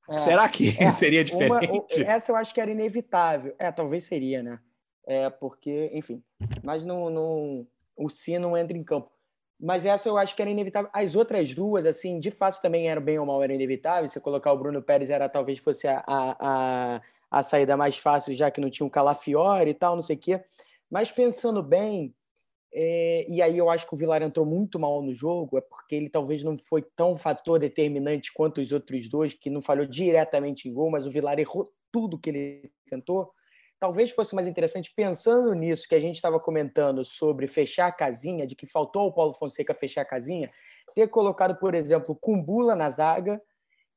É. Será que É, [LAUGHS] seria Uma- diferente? o- essa eu acho que era inevitável. É, talvez seria, né? É, porque, enfim. Mas não, não, o Si não entra em campo. Mas essa eu acho que era inevitável. As outras duas, assim, de fato também eram bem ou mal, era inevitável. Se colocar o Bruno Pérez era talvez fosse a, a, a, a saída mais fácil, já que não tinha um Calafiore e tal, não sei o quê. Mas pensando bem, é, e aí eu acho que o Vilar entrou muito mal no jogo, é porque ele talvez não foi tão fator determinante quanto os outros dois, que não falhou diretamente em gol, mas o Vilar errou tudo que ele tentou. Talvez fosse mais interessante, pensando nisso que a gente estava comentando sobre fechar a casinha, de que faltou ao Paulo Fonseca fechar a casinha, ter colocado, por exemplo, Cumbula na zaga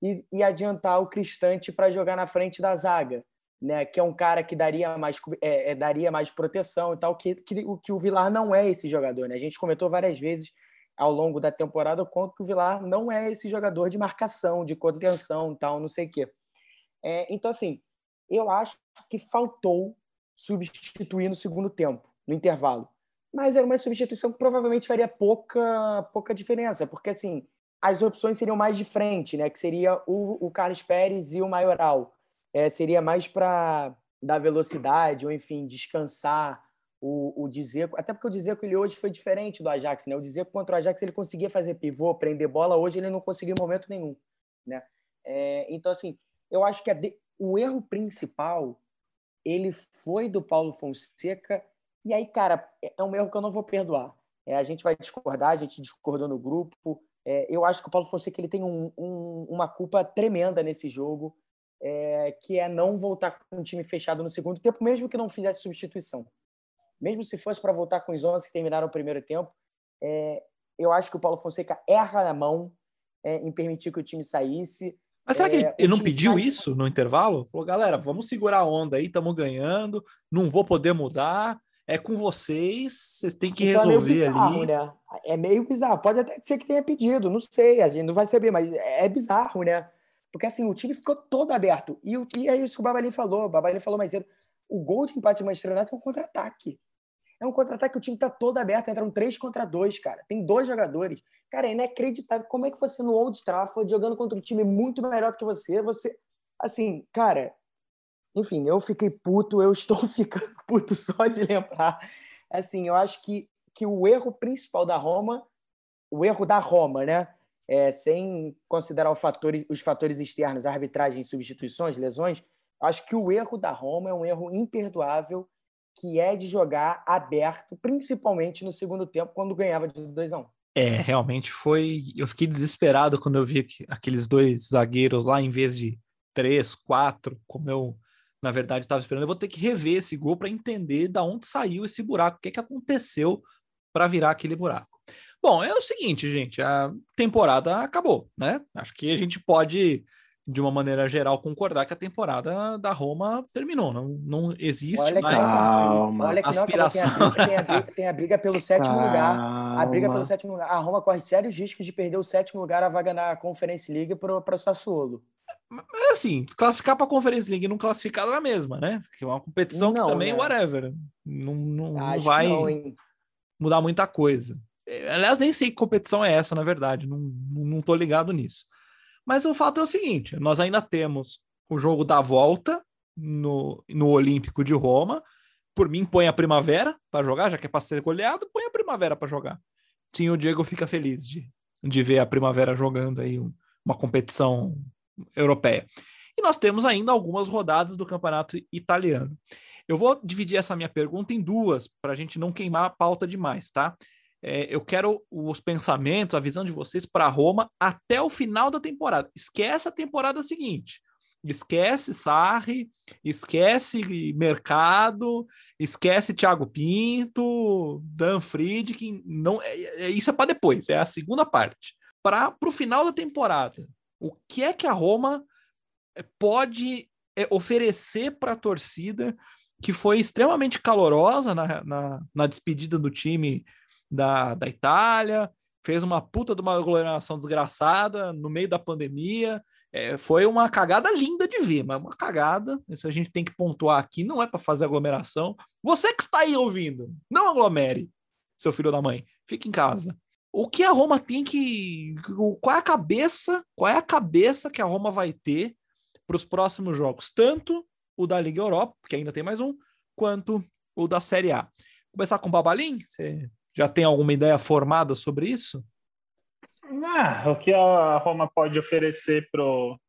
e, e adiantar o Cristante para jogar na frente da zaga né, que é um cara que daria mais, é, é, daria mais proteção e tal, que, que, que o Vilar não é esse jogador. Né? A gente comentou várias vezes ao longo da temporada o quanto que o Vilar não é esse jogador de marcação, de contenção tal, não sei o quê. É, então, assim, eu acho que faltou substituir no segundo tempo, no intervalo. Mas era uma substituição que provavelmente faria pouca, pouca diferença, porque assim, as opções seriam mais de frente, né? Que seria o, o Carlos Pérez e o Maioral. É, seria mais para dar velocidade, ou enfim, descansar o, o. Até porque o Dzeko ele hoje foi diferente do Ajax, né? O Dzeko contra o Ajax ele conseguia fazer pivô, prender bola. Hoje ele não conseguiu em momento nenhum, né? É, então, assim, eu acho que de... o erro principal ele foi do Paulo Fonseca. E aí, cara, é um erro que eu não vou perdoar. É, a gente vai discordar, a gente discordou no grupo, é, eu acho que o Paulo Fonseca ele tem um, um, uma culpa tremenda nesse jogo, é, que é não voltar com o time fechado no segundo tempo, mesmo que não fizesse substituição. Mesmo se fosse para voltar com os 11 que terminaram o primeiro tempo, é, eu acho que o Paulo Fonseca erra na mão é, em permitir que o time saísse. Mas será que ele, é, ele não pediu sai... isso no intervalo? Falou, galera, vamos segurar a onda aí, estamos ganhando, não vou poder mudar, é com vocês, vocês têm que então resolver é bizarro, ali. Né? É meio bizarro. Pode até ser que tenha pedido, não sei, a gente não vai saber, mas é bizarro, né? Porque assim, o time ficou todo aberto. E, o, e é isso que o Babalinho falou. O Babalinho falou mais cedo. O gol de empate de Manchester United é um contra-ataque. É um contra-ataque que o time tá todo aberto, entram três contra dois, cara. Tem dois jogadores. Cara, é inacreditável. Como é que você no Old Trafford, jogando contra um time muito melhor do que você, você. Assim, cara, enfim, eu fiquei puto, eu estou [LAUGHS] ficando puto só de lembrar. Assim, eu acho que, que o erro principal da Roma, o erro da Roma, né? É, sem considerar fatores, os fatores externos, arbitragem, substituições, lesões, acho que o erro da Roma é um erro imperdoável, que é de jogar aberto, principalmente no segundo tempo, quando ganhava de 2 a 1 um. É, realmente foi. Eu fiquei desesperado quando eu vi aqueles dois zagueiros lá, em vez de três, quatro, como eu na verdade, estava esperando. Eu vou ter que rever esse gol para entender da onde saiu esse buraco, o que, que aconteceu para virar aquele buraco. Bom, é o seguinte, gente, a temporada acabou, né? Acho que a gente pode, de uma maneira geral, concordar que a temporada da Roma terminou. Não, não existe olha mais calma. olha que aspiração. Não, tem, a briga, tem, a briga, tem a briga pelo sétimo calma. lugar. A briga pelo sétimo lugar. A Roma corre sérios riscos de perder o sétimo lugar, a vaga na Conference League para o Sassuolo. Mas assim, classificar para a Conferência League e não classificar na mesma, né? Porque é uma competição não, que também, né? whatever. Não, não, não vai não, mudar muita coisa. É, aliás, nem sei que competição é essa, na verdade. Não, não tô ligado nisso. Mas o fato é o seguinte: nós ainda temos o jogo da volta no, no Olímpico de Roma. Por mim, põe a primavera para jogar, já que é para ser goleado, põe a primavera para jogar. Sim, o Diego fica feliz de, de ver a primavera jogando aí uma competição europeia. E nós temos ainda algumas rodadas do campeonato italiano. Eu vou dividir essa minha pergunta em duas, para a gente não queimar a pauta demais, tá? É, eu quero os pensamentos, a visão de vocês para Roma até o final da temporada. Esquece a temporada seguinte. Esquece Sarri, esquece Mercado, esquece Thiago Pinto, Dan Friedkin. Não, é, é, isso é para depois, é a segunda parte. Para o final da temporada, o que é que a Roma eh, pode eh, oferecer para a torcida que foi extremamente calorosa na, na, na, despedida do time da, da Itália, fez uma puta de uma aglomeração desgraçada no meio da pandemia. É, foi uma cagada linda de ver, mas uma cagada. Isso a gente tem que pontuar aqui. Não é para fazer aglomeração. Você que está aí ouvindo, não aglomere, seu filho da mãe. Fique em casa o que a Roma tem que. Qual é a cabeça? Qual é a cabeça que a Roma vai ter para os próximos jogos? Tanto o da Liga Europa, que ainda tem mais um, quanto o da Série A. Começar com o Babalim? Você já tem alguma ideia formada sobre isso? Ah, o que a Roma pode oferecer pro,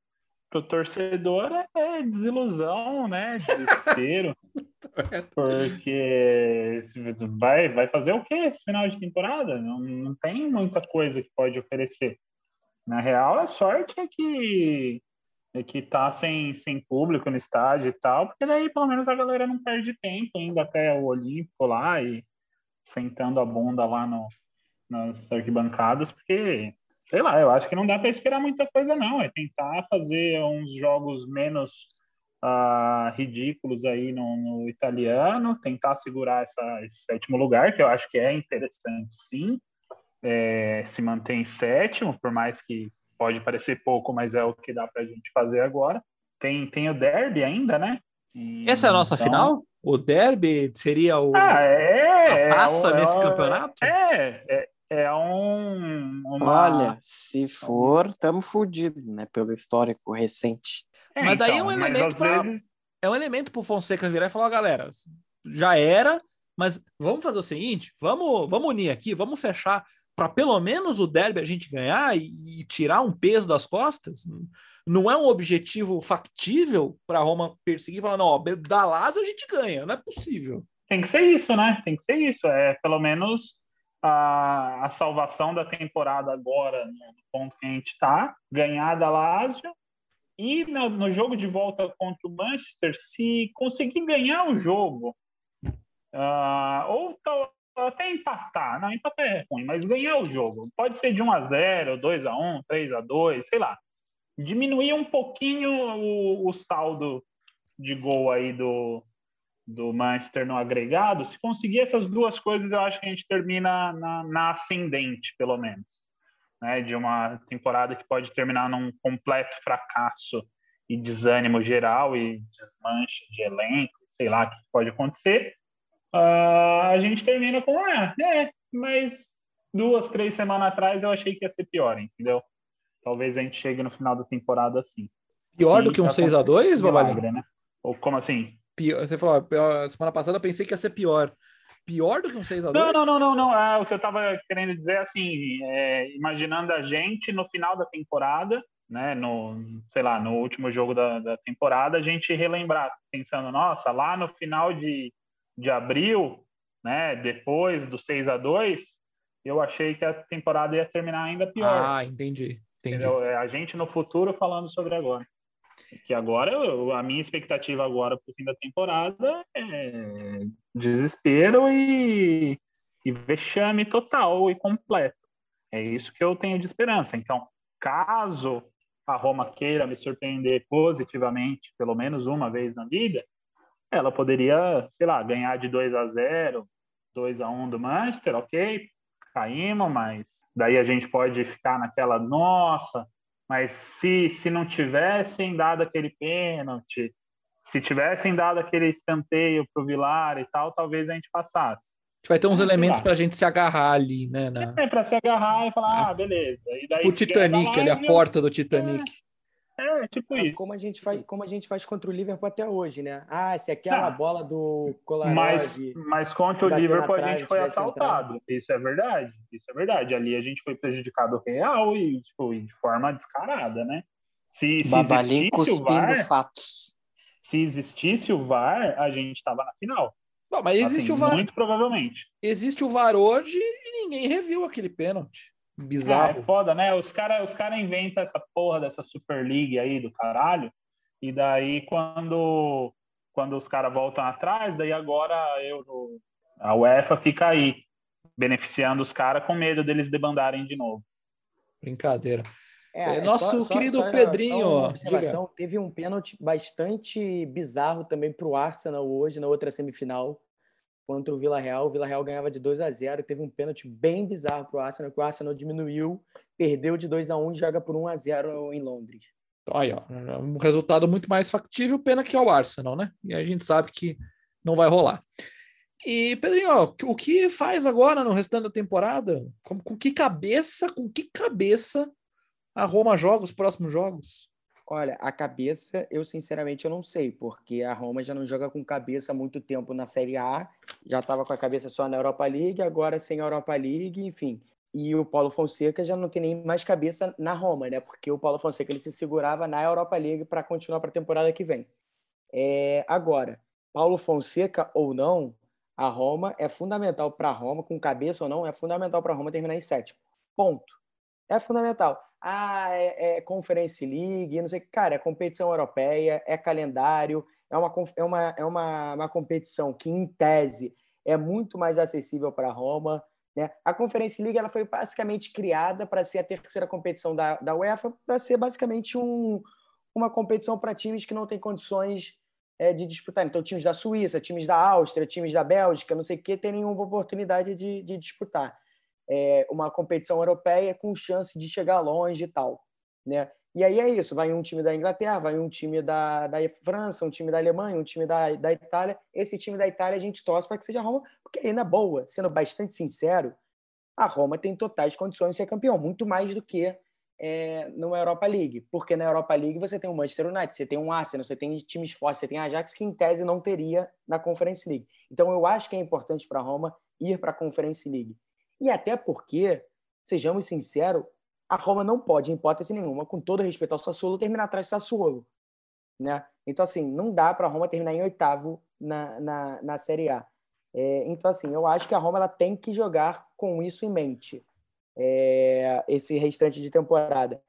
pro torcedor é desilusão, né? Desespero. [LAUGHS] porque vai, vai fazer o que esse final de temporada? Não, não tem muita coisa que pode oferecer. Na real, a sorte é que é que tá sem, sem público no estádio e tal, porque daí pelo menos a galera não perde tempo ainda até o Olímpico lá e sentando a bunda lá no, nas arquibancadas, porque sei lá, eu acho que não dá para esperar muita coisa, não. É tentar fazer uns jogos menos uh, ridículos aí no, no, italiano, tentar segurar essa, esse sétimo lugar, que eu acho que é interessante, sim. É, se manter em sétimo, por mais que pode parecer pouco, mas é o que dá para a gente fazer agora. Tem, tem o derby ainda, né? E, Essa é a nossa então, final? O derby seria o, Ah, é. a taça é um- nesse é campeonato? É, é, é um. Uma... Olha, se for, estamos fodidos, né? Pelo histórico recente. É, Mas daí é um mas elemento pra- vezes. é um elemento pro Fonseca virar e falar, ó, galera, já era, mas vamos fazer o seguinte, vamos, vamos unir aqui, vamos fechar para pelo menos o derby a gente ganhar e, e tirar um peso das costas. Não é um objetivo factível para Roma perseguir e falar, não, ó, da Lazio a gente ganha, não é possível. Tem que ser isso, né? Tem que ser isso. É pelo menos a, a salvação da temporada agora, no ponto que a gente está, ganhar da Lazio. E no, no jogo de volta contra o Manchester, se conseguir ganhar o jogo, ah, ou tal- até empatar, não, empatar é ruim, mas ganhar o jogo, pode ser de 1 a 0 2 a 1 3 a 2 sei lá, diminuir um pouquinho o, o saldo de gol aí do, do Manchester no agregado, se conseguir essas duas coisas, eu acho que a gente termina na, na ascendente, pelo menos. Né? De uma temporada que pode terminar num completo fracasso e desânimo geral e desmanche de elenco, sei lá o que pode acontecer. Ah, a gente termina com, ah, é, mas duas, três semanas atrás eu achei que ia ser pior, entendeu? Talvez a gente chegue no final da temporada assim. Pior Se do que um acontecer 6 a 2 milagre, Babalinho? né? Ou como assim? Pior- Você falou, pior- semana passada eu pensei que ia ser pior. Pior do que um 6 a 2 Não, não, não, não, não. Ah, o que eu estava querendo dizer é assim, é, imaginando a gente no final da temporada, né, no, sei lá, no último jogo da, da temporada, a gente relembrar, pensando, nossa, lá no final de, de abril, né, depois do 6 a 2 eu achei que a temporada ia terminar ainda pior. Ah, entendi. Entendi. entendeu? É a gente no futuro falando sobre agora. Que agora, a minha expectativa agora para o fim da temporada é desespero e, e vexame total e completo. É isso que eu tenho de esperança. Então, caso a Roma queira me surpreender positivamente, pelo menos uma vez na vida, ela poderia, sei lá, ganhar de 2 a 0, 2 a 1 do Manchester, ok, caímos, mas daí a gente pode ficar naquela, nossa, mas se, se não tivessem dado aquele pênalti, se tivessem dado aquele escanteio para o Vilar e tal, talvez a gente passasse. Vai ter uns elementos para a gente se agarrar ali, né? na- É para se agarrar e falar, ah, beleza. E daí, Tipo o Titanic, ali, a porta do Titanic. É, tipo É isso. como a gente faz, como a gente faz contra o Liverpool até hoje, né? Ah, se aquela Ah. bola do Kolarov Mas, mas contra o Liverpool a gente foi assaltado. Isso é verdade. Isso é verdade. Ali a gente foi prejudicado real e, tipo, de forma descarada, né? Se, se existisse o VAR, fatos. se existisse o VAR, a gente estava na final. Bom, mas existe Assim, o VAR. Muito provavelmente. Existe o VAR hoje e ninguém reviu aquele pênalti. É Bizarro. foda, né? Os caras os cara inventam essa porra dessa Super League aí do caralho. E daí, quando, quando os caras voltam atrás, daí agora eu, a UEFA fica aí, beneficiando os caras com medo deles debandarem de novo. Brincadeira. É, Nosso querido Pedrinho, só uma ó, observação, teve um pênalti bastante bizarro também para o Arsenal hoje, na outra semifinal, contra o Vila Real. O Vila Real ganhava de 2 a 0 Teve um pênalti bem bizarro para o Arsenal, que o Arsenal diminuiu, perdeu de 2 a 1 e joga por 1 a 0 em Londres. Então, aí, ó, um resultado muito mais factível, pena que é o Arsenal, né? E a gente sabe que não vai rolar. E, Pedrinho, ó, o que faz agora no restante da temporada? Com, com que cabeça, com que cabeça a Roma joga os próximos jogos? Olha, a cabeça, eu sinceramente eu não sei, porque a Roma já não joga com cabeça há muito tempo na Série A, já estava com a cabeça só na Europa League, agora sem Europa League, enfim. E o Paulo Fonseca já não tem nem mais cabeça na Roma, né? Porque o Paulo Fonseca ele se segurava na Europa League para continuar para a temporada que vem. É, agora, Paulo Fonseca ou não, a Roma é fundamental para a Roma, com cabeça ou não, é fundamental para a Roma terminar em sétimo. Ponto. É fundamental. Ah, é, é Conference League, não sei. Cara, é competição europeia, é calendário, é uma, é uma, é uma, uma competição que, em tese, é muito mais acessível para Roma. Né? A Conference League ela foi basicamente criada para ser a terceira competição da, da UEFA, para ser basicamente um, uma competição para times que não têm condições é, de disputar. Então, times da Suíça, times da Áustria, times da Bélgica, não sei o que, terem nenhuma oportunidade de, de disputar é, uma competição europeia com chance de chegar longe e tal. Né? E aí é isso, vai um time da Inglaterra, vai um time da, da França, um time da Alemanha, um time da, da Itália. Esse time da Itália a gente torce para que seja Roma, porque aí na boa, sendo bastante sincero, a Roma tem totais condições de ser campeão, muito mais do que é, no Europa League. Porque na Europa League você tem o Manchester United, você tem um Arsenal, você tem times fortes, você tem Ajax, que em tese não teria na Conference League. Então eu acho que é importante para a Roma ir para a Conference League. E até porque, sejamos sinceros, a Roma não pode, em hipótese nenhuma, com todo respeito ao Sassuolo, terminar atrás do Sassuolo. Né? Então, assim, não dá para a Roma terminar em oitavo na, na, na Série A. É, então, assim, eu acho que a Roma ela tem que jogar com isso em mente, é, esse restante de temporada.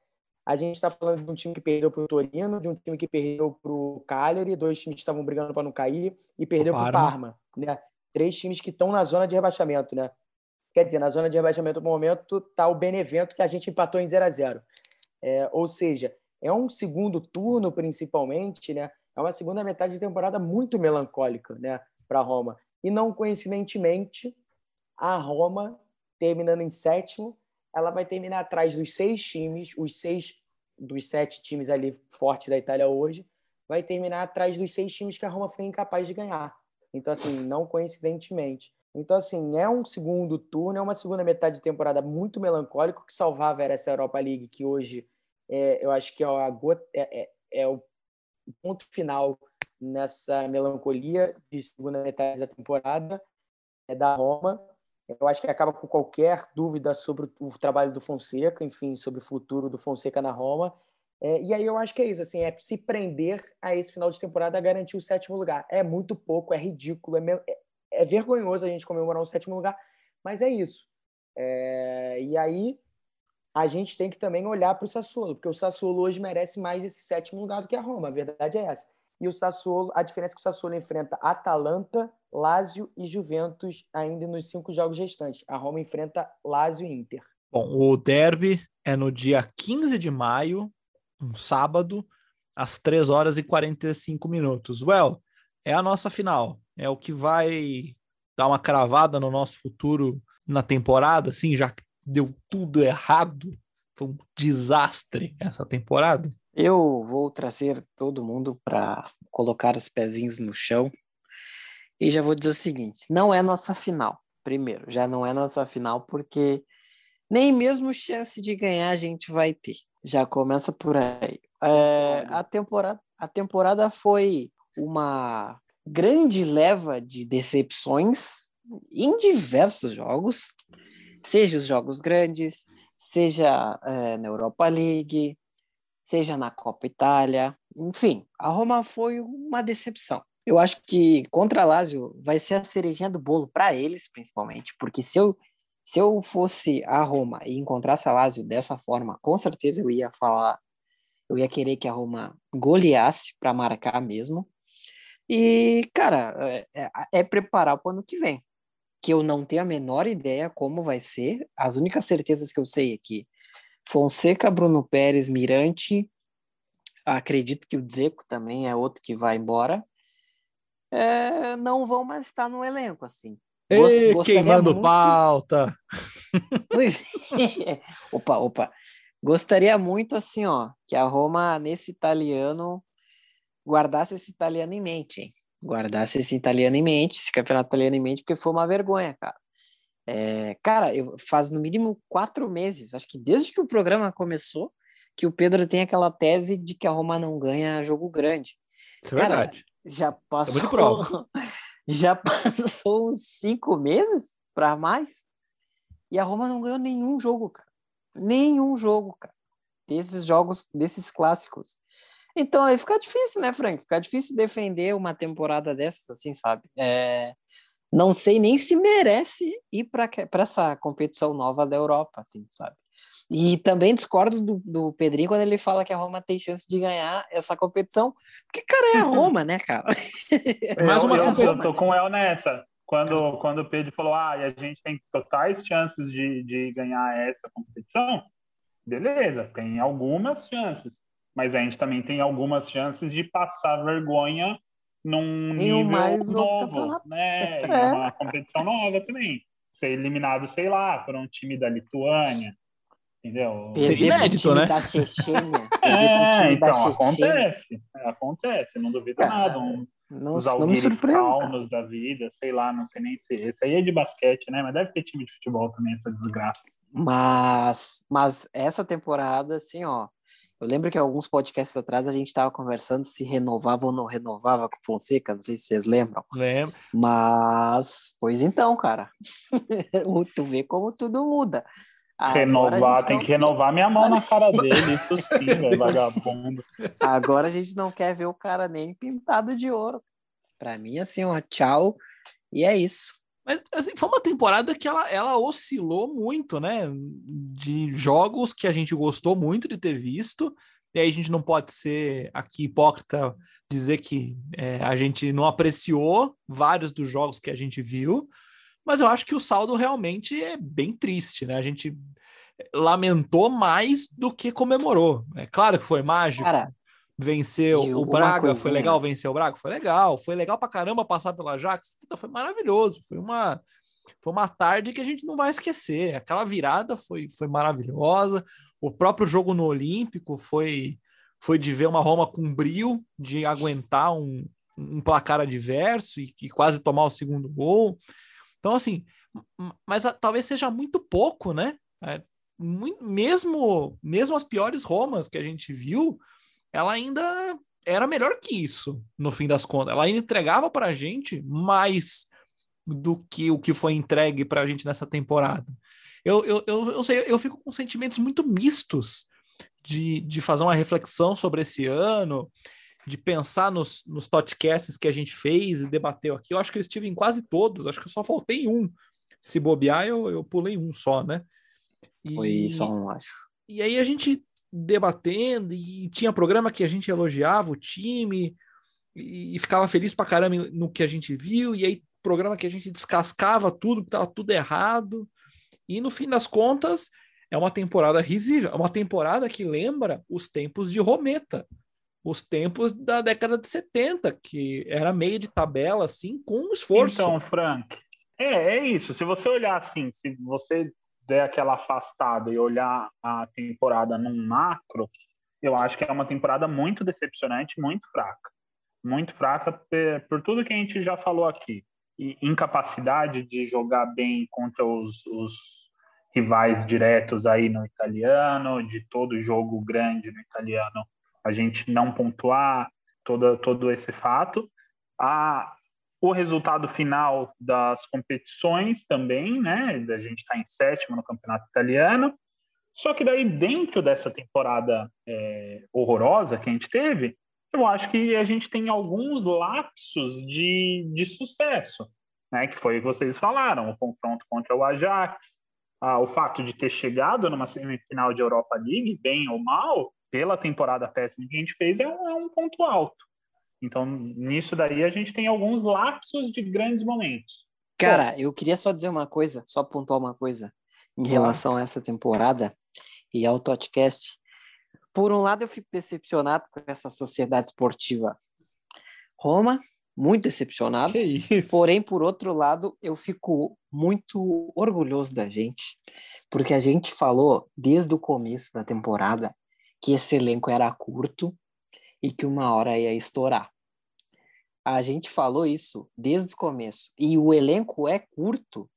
A gente está falando de um time que perdeu para o Torino, de um time que perdeu para o Cagliari, dois times que estavam brigando para não cair, e perdeu para o Parma. Né? Três times que estão na zona de rebaixamento. Né? Quer dizer, na zona de rebaixamento no momento está o Benevento, que a gente empatou em 0 a 0 é, Ou seja, é um segundo turno, principalmente, né? É uma segunda metade de temporada muito melancólica né, para a Roma. E não coincidentemente, a Roma, terminando em sétimo, ela vai terminar atrás dos seis times, os seis dos sete times ali fortes da Itália hoje, vai terminar atrás dos seis times que a Roma foi incapaz de ganhar. Então, assim, não coincidentemente. Então, assim, é um segundo turno, é uma segunda metade de temporada muito melancólico, que salvava era essa Europa League, que hoje é, eu acho que é, a gota, é, é, é o ponto final nessa melancolia de segunda metade da temporada é da Roma. Eu acho que acaba com qualquer dúvida sobre o trabalho do Fonseca, enfim, sobre o futuro do Fonseca na Roma. É, e aí eu acho que é isso, assim, é se prender a esse final de temporada a garantir o sétimo lugar. É muito pouco, é ridículo, é, é vergonhoso a gente comemorar um sétimo lugar, mas é isso. É, e aí a gente tem que também olhar para o Sassuolo, porque o Sassuolo hoje merece mais esse sétimo lugar do que a Roma, a verdade é essa. E o Sassuolo, a diferença é que o Sassuolo enfrenta Atalanta, Lazio e Juventus ainda nos cinco jogos restantes. A Roma enfrenta Lazio e Inter. Bom, o derby é no dia 15 de maio, um sábado, às 3 horas e 45 minutos. Well, é a nossa final é o que vai dar uma cravada no nosso futuro na temporada, assim, já que deu tudo errado. Foi um desastre essa temporada. Eu vou trazer todo mundo para colocar os pezinhos no chão. E já vou dizer o seguinte: não é nossa final. Primeiro, já não é nossa final, porque nem mesmo chance de ganhar a gente vai ter. Já começa por aí. É, a, temporada, a temporada foi uma grande leva de decepções em diversos jogos, seja os jogos grandes, seja é, na Europa League, seja na Copa Itália, enfim, a Roma foi uma decepção. Eu acho que contra a Lazio vai ser a cerejinha do bolo para eles, principalmente, porque se eu se eu fosse a Roma e encontrasse a Lazio dessa forma, com certeza eu ia falar, eu ia querer que a Roma goleasse para marcar mesmo, e, cara, é, é, é preparar para o ano que vem. Que eu não tenho a menor ideia como vai ser. As únicas certezas que eu sei é que Fonseca, Bruno Pérez, Mirante, acredito que o Zeco também é outro que vai embora, é, não vão mais estar no elenco, assim. Ei, queimando muito... pauta! [LAUGHS] opa, opa. Gostaria muito, assim, ó, que a Roma, nesse italiano, guardasse esse italiano em mente, hein? Guardasse esse italiano em mente, esse campeonato italiano em mente, porque foi uma vergonha, cara. É, cara, eu, faz no mínimo quatro meses, acho que desde que o programa começou, que o Pedro tem aquela tese de que a Roma não ganha jogo grande. Isso é cara, verdade. Já passou. [LAUGHS] já passou uns cinco meses para mais e a Roma não ganhou nenhum jogo, cara. Nenhum jogo, cara. Desses jogos, desses clássicos. Então aí fica difícil, né, Frank? Fica difícil defender uma temporada dessas, assim, sabe? É... Não sei nem se merece ir para essa competição nova da Europa, assim, sabe? E também discordo do, do Pedrinho quando ele fala que a Roma tem chance de ganhar essa competição, porque, cara, é a Roma, né, cara? É [LAUGHS] mais uma eu, eu, eu tô com o El nessa. Quando, quando o Pedro falou, ah, e a gente tem totais chances de, de ganhar essa competição, beleza, tem algumas chances mas a gente também tem algumas chances de passar vergonha num nível novo, né? [LAUGHS] É. Uma competição nova também. Ser eliminado, sei lá, por um time da Lituânia. Entendeu? Perder inédito, time né? da Chechênia. [LAUGHS] É, então, acontece. Acontece, não duvido Cara, nada. Um, Não, os não me surpreende. da vida, sei lá, não sei nem se. Esse aí é de basquete, né? Mas deve ter time de futebol também, essa desgraça. Mas, mas essa temporada, assim, ó. Eu lembro que alguns podcasts atrás a gente estava conversando se renovava ou não renovava com o Fonseca, não sei se vocês lembram. Lembro. Mas, pois então, cara. [LAUGHS] tu vê como tudo muda. Agora renovar, tem não que renovar minha mão na cara [LAUGHS] dele, isso sim, velho, vagabundo. Agora a gente não quer ver o cara nem pintado de ouro. Pra mim, assim, ó, tchau. E é isso. Mas assim, foi uma temporada que ela, ela oscilou muito, né? De jogos que a gente gostou muito de ter visto. E aí a gente não pode ser aqui hipócrita dizer que é, a gente não apreciou vários dos jogos que a gente viu. Mas eu acho que o saldo realmente é bem triste, né? A gente lamentou mais do que comemorou. É claro que foi mágico. Cara, Venceu e o Braga, foi legal vencer o Braga? Foi legal. Foi legal pra caramba passar pela Ajax? Puta, Foi maravilhoso. Foi uma, foi uma tarde que a gente não vai esquecer. Aquela virada foi, foi maravilhosa. O próprio jogo no Olímpico foi, foi de ver uma Roma com brio, de aguentar um, um placar adverso e, e quase tomar o segundo gol. Então, assim, mas a- talvez seja muito pouco, né? É, mui- mesmo, mesmo as piores Romas que a gente viu, ela ainda era melhor que isso, no fim das contas. Ela ainda entregava para a gente mais do que o que foi entregue para a gente nessa temporada. Eu, eu, eu, eu, sei, eu fico com sentimentos muito mistos de, de fazer uma reflexão sobre esse ano, de pensar nos, nos podcasts que a gente fez e debateu aqui. Eu acho que eu estive em quase todos, acho que eu só faltei em um. Se bobear, eu, eu pulei um só, né? E- Foi só um, acho. e aí a gente debatendo, e tinha programa que a gente elogiava o time e, e ficava feliz pra caramba no que a gente viu, e aí programa que a gente descascava tudo, que tava tudo errado. E no fim das contas, é uma temporada risível, é uma temporada que lembra os tempos de Rometa, os tempos da década de 70, que era meio de tabela, assim, com esforço. Então, Frank, é, é isso. Se você olhar assim, se você der aquela afastada e olhar a temporada num macro, eu acho que é uma temporada muito decepcionante, muito fraca. Muito fraca pe- por tudo que a gente já falou aqui. E incapacidade de jogar bem contra os, os rivais diretos aí no italiano, de todo jogo grande no italiano, a gente não pontuar todo, todo esse fato. A, o resultado final das competições também, né? A gente está em sétimo no campeonato italiano. Só que daí, dentro dessa temporada é, horrorosa que a gente teve, eu acho que a gente tem alguns lapsos de, de sucesso, né? Que foi o que vocês falaram, o confronto contra o Ajax, ah, o fato de ter chegado numa semifinal de Europa League, bem ou mal, pela temporada péssima que a gente fez, é um, é um ponto alto. Então, nisso daí, a gente tem alguns lapsos de grandes momentos. Cara, eu queria só dizer uma coisa, só pontuar uma coisa em relação a essa temporada e ao podcast. Por um lado, eu fico decepcionado com essa sociedade esportiva Roma, muito decepcionado. Porém, por outro lado, eu fico muito orgulhoso da gente, porque a gente falou desde o começo da temporada que esse elenco era curto e que uma hora ia estourar. A gente falou isso desde o começo. E o elenco é curto,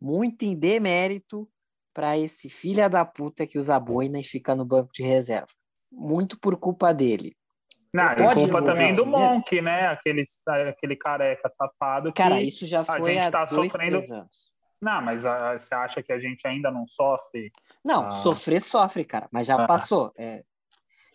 muito em demérito para esse filha da puta que usa boina e fica no banco de reserva. Muito por culpa dele. Não, Pode culpa também do dinheiro? Monk, né? Aquele, aquele careca safado que... Cara, isso já foi gente há tá dois, sofrendo- três anos. Não, mas ah, você acha que a gente ainda não sofre? Não, Ah. sofrer sofre, cara, mas já Ah. passou. É,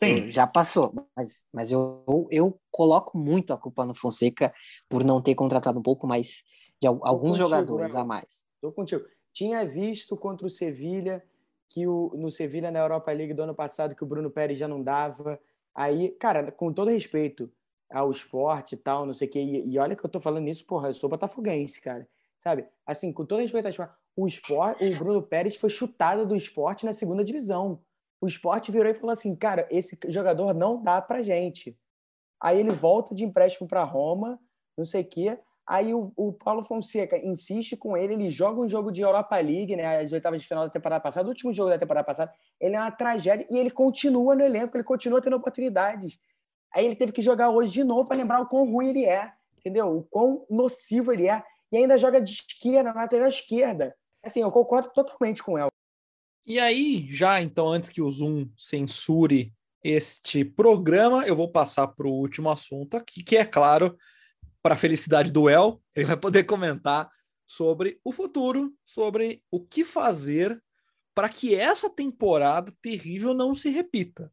Sim, já passou, mas, mas eu, eu, coloco muito a culpa no Fonseca por não ter contratado um pouco mais de al- alguns contigo, jogadores né, a mais. Tô contigo. Tinha visto contra o Sevilha que o, no Sevilha na Europa League do ano passado que o Bruno Pérez já não dava. Aí, cara, com todo respeito ao esporte e tal, não sei o quê, e, e olha que eu tô falando isso, porra, eu sou botafoguense, cara. Sabe? Assim, com todo respeito ao esporte, o, esporte, o Bruno Pérez foi chutado do esporte na segunda divisão. O esporte virou e falou assim, cara, esse jogador não dá pra gente. Aí ele volta de empréstimo para Roma, não sei o quê. Aí o, o, Paulo Fonseca insiste com ele, ele joga um jogo de Europa League, né? As oitavas de final da temporada passada, o último jogo da temporada passada, ele é uma tragédia e ele continua no elenco, ele continua tendo oportunidades. Aí ele teve que jogar hoje de novo para lembrar o quão ruim ele é, entendeu? O quão nocivo ele é. E ainda joga de esquerda, na lateral esquerda. Assim, eu concordo totalmente com ela. E aí, já então, antes que o Zoom censure este programa, eu vou passar para o último assunto aqui, que é claro, para a felicidade do El, ele vai poder comentar sobre o futuro, sobre o que fazer para que essa temporada terrível não se repita.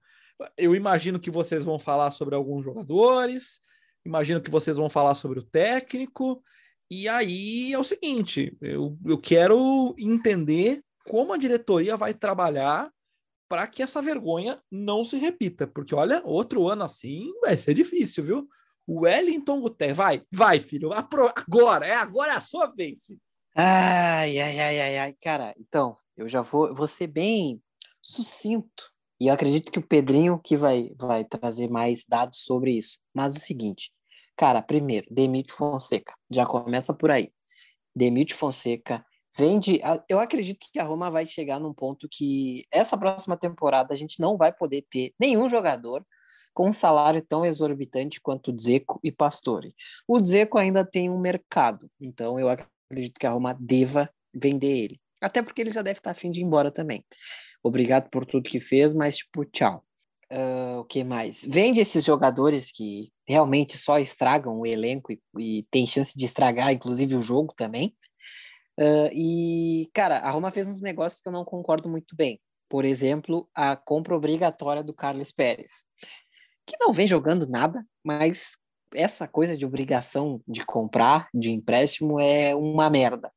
Eu imagino que vocês vão falar sobre alguns jogadores, imagino que vocês vão falar sobre o técnico, e aí é o seguinte: eu, eu quero entender como a diretoria vai trabalhar para que essa vergonha não se repita. Porque, olha, outro ano assim vai ser difícil, viu? O Wellington Guterres, vai, vai, filho, agora, é agora é a sua vez. Filho. Ai, ai, ai, ai, ai, cara, então, eu já vou, vou ser bem sucinto. E eu acredito que o Pedrinho que vai, vai trazer mais dados sobre isso. Mas o seguinte, cara, primeiro, Demite Fonseca, já começa por aí. Demite Fonseca vende. Eu acredito que a Roma vai chegar num ponto que essa próxima temporada a gente não vai poder ter nenhum jogador com um salário tão exorbitante quanto Dzeko e Pastore. O Dzeko ainda tem um mercado, então eu acredito que a Roma deva vender ele. Até porque ele já deve estar afim de ir embora também. Obrigado por tudo que fez, mas tipo, tchau. Uh, o que mais? Vende esses jogadores que realmente só estragam o elenco e, e tem chance de estragar, inclusive, o jogo também. Uh, e, cara, a Roma fez uns negócios que eu não concordo muito bem. Por exemplo, a compra obrigatória do Carlos Pérez, que não vem jogando nada, mas essa coisa de obrigação de comprar, de empréstimo, é uma merda.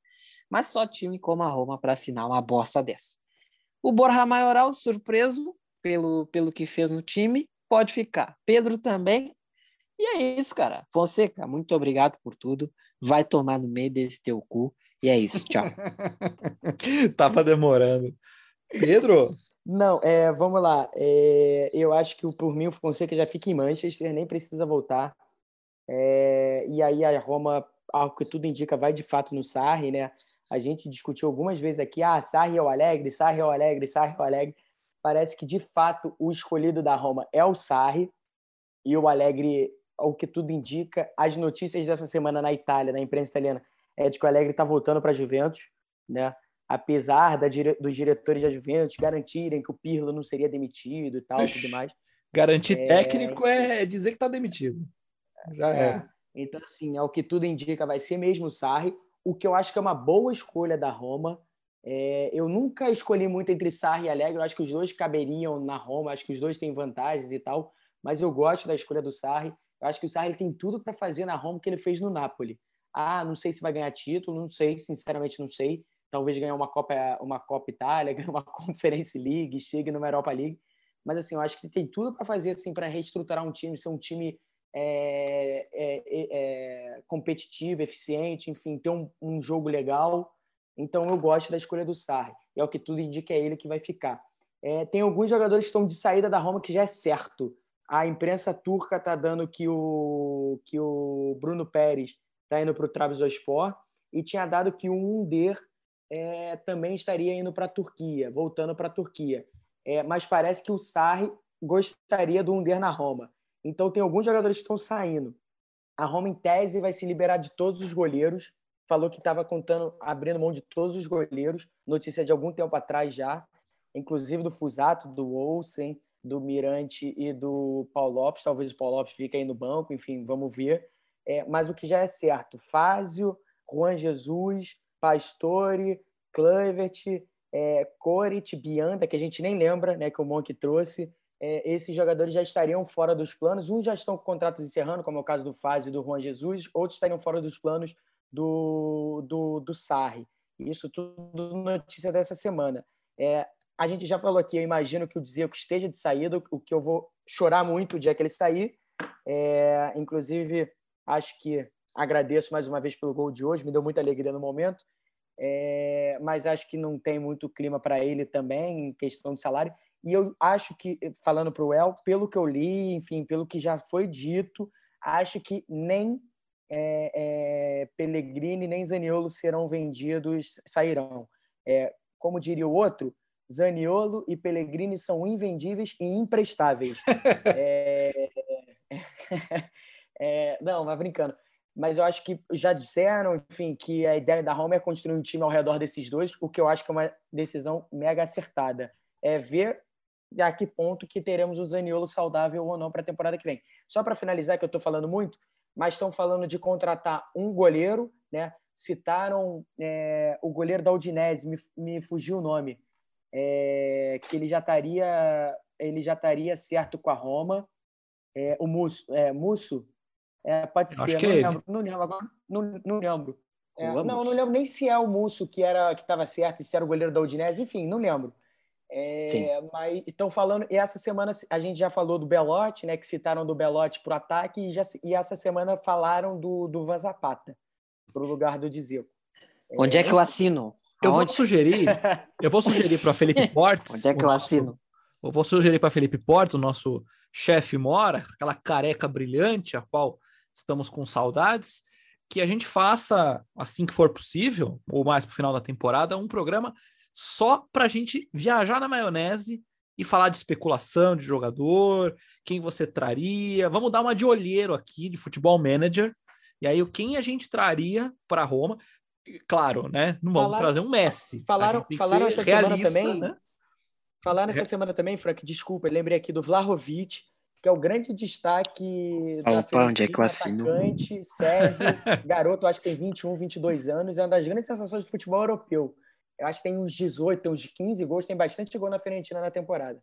Mas só time como a Roma para assinar uma bosta dessa. O Borja Maioral, surpreso pelo, pelo que fez no time, pode ficar. Pedro também. E é isso, cara. Fonseca, muito obrigado por tudo. Vai tomar no meio desse teu cu. E é isso, tchau. [LAUGHS] Tava demorando. Pedro? Não, é, vamos lá. É, eu acho que por mim o Fonseca já fica em Manchester, nem precisa voltar. É, e aí a Roma, ao que tudo indica, vai de fato no Sarri, né? A gente discutiu algumas vezes aqui, ah, Sarri é o Alegre, Sarri é o Alegre, Sarri é o Alegre. Parece que de fato o escolhido da Roma é o Sarri e o Alegre, ao que tudo indica, as notícias dessa semana na Itália, na imprensa italiana, é de que o Alegre está voltando para a Juventus, né? apesar da, dos diretores da Juventus garantirem que o Pirlo não seria demitido e tal, tudo mais. Garantir é... técnico é dizer que está demitido. Já é. é. Então, assim, ao que tudo indica, vai ser mesmo o Sarri, o que eu acho que é uma boa escolha da Roma. É... eu nunca escolhi muito entre Sarri e Alegre, eu acho que os dois caberiam na Roma, acho que os dois têm vantagens e tal, mas eu gosto da escolha do Sarri. Eu acho que o Sarri tem tudo para fazer na Roma que ele fez no Napoli. Ah, não sei se vai ganhar título, não sei, sinceramente não sei. Talvez ganhar uma Copa, uma Copa Itália, [LAUGHS] ganhar uma Conference League, chegue numa Europa League. Mas assim, eu acho que tem tudo para fazer assim para reestruturar um time, ser um time é, é, é, competitivo, eficiente, enfim, ter um, um, jogo legal. Então eu gosto da escolha do Sarri. É o que tudo indica é ele que vai ficar. É, tem alguns jogadores que estão de saída da Roma que já é certo. A imprensa turca está dando que o, que o Bruno Pérez está indo para o Trabzonspor e tinha dado que o Under é, também estaria indo para a Turquia, voltando para a Turquia. É, mas parece que o Sarri gostaria do Under na Roma. Então tem alguns jogadores que estão saindo. A Roma, em tese, vai se liberar de todos os goleiros. Falou que estava contando, abrindo mão de todos os goleiros. Notícia de algum tempo atrás já. Inclusive do Fusato, do Olsen, do Mirante e do Paulo Lopes. Talvez o Paulo Lopes fique aí no banco, enfim, vamos ver. É, mas o que já é certo, Fázio, Juan Jesus, Pastore, Kluivert, é, Corit, Bianda, que a gente nem lembra, né, que o Monk trouxe, é, esses jogadores já estariam fora dos planos. Uns já estão com contratos encerrando, como é o caso do Fázio e do Juan Jesus, outros estariam fora dos planos do, do, do Sarri. Isso tudo notícia dessa semana. É, a gente já falou aqui, eu imagino que o Dzeko esteja de saída, o que eu vou chorar muito o dia que ele sair. É, inclusive, Acho que agradeço mais uma vez pelo gol de hoje, me deu muita alegria no momento. É, mas acho que não tem muito clima para ele também, em questão de salário. E eu acho que, falando para o El, pelo que eu li, enfim, pelo que já foi dito, acho que nem é, é, Pellegrini nem Zaniolo serão vendidos, sairão. É, como diria o outro, Zaniolo e Pellegrini são invendíveis e imprestáveis. [LAUGHS] é, é, não, mas brincando. Mas eu acho que já disseram, enfim, que a ideia da Roma é construir um time ao redor desses dois, o que eu acho que é uma decisão mega acertada. É ver a que ponto que teremos o Zaniolo saudável ou não para a temporada que vem. Só para finalizar, que eu estou falando muito, mas estão falando de contratar um goleiro, né? Citaram é, o goleiro da Udinese, me, me fugiu o nome, é, que ele já estaria ele já estaria certo com a Roma. É, o Musso, é, Musso é, pode ser, não, é lembro, não lembro agora, não, não lembro. É, não, não lembro nem se é o Musso que era que estava certo, se era o goleiro da Udinese, enfim, não lembro. É, mas estão falando, e essa semana a gente já falou do Belotti, né? Que citaram do Belotti para o ataque, e, já, e essa semana falaram do, do Van Zapata para o lugar do Dzeko. Onde é, é que eu assino? Eu Aonde? vou sugerir, eu vou sugerir para Felipe [LAUGHS] Portes. Onde é que eu assino? eu vou sugerir para Felipe Portes, o nosso chefe mora, aquela careca brilhante, a qual estamos com saudades, que a gente faça, assim que for possível, ou mais para o final da temporada, um programa só para a gente viajar na maionese e falar de especulação de jogador, quem você traria. Vamos dar uma de olheiro aqui de futebol manager. E aí, quem a gente traria para Roma? Claro, né? Não vamos falaram, trazer um Messi. Falaram, falaram essa realista, semana também. Né? Falaram essa semana também, Frank, desculpa, lembrei aqui do Vlahovic, que é o grande destaque da Opa, onde é que eu assino? atacante, sérvio, [LAUGHS] garoto, acho que tem 21, 22 anos, é uma das grandes sensações do futebol europeu. Eu acho que tem uns 18, uns 15 gols, tem bastante gol na Fiorentina na temporada.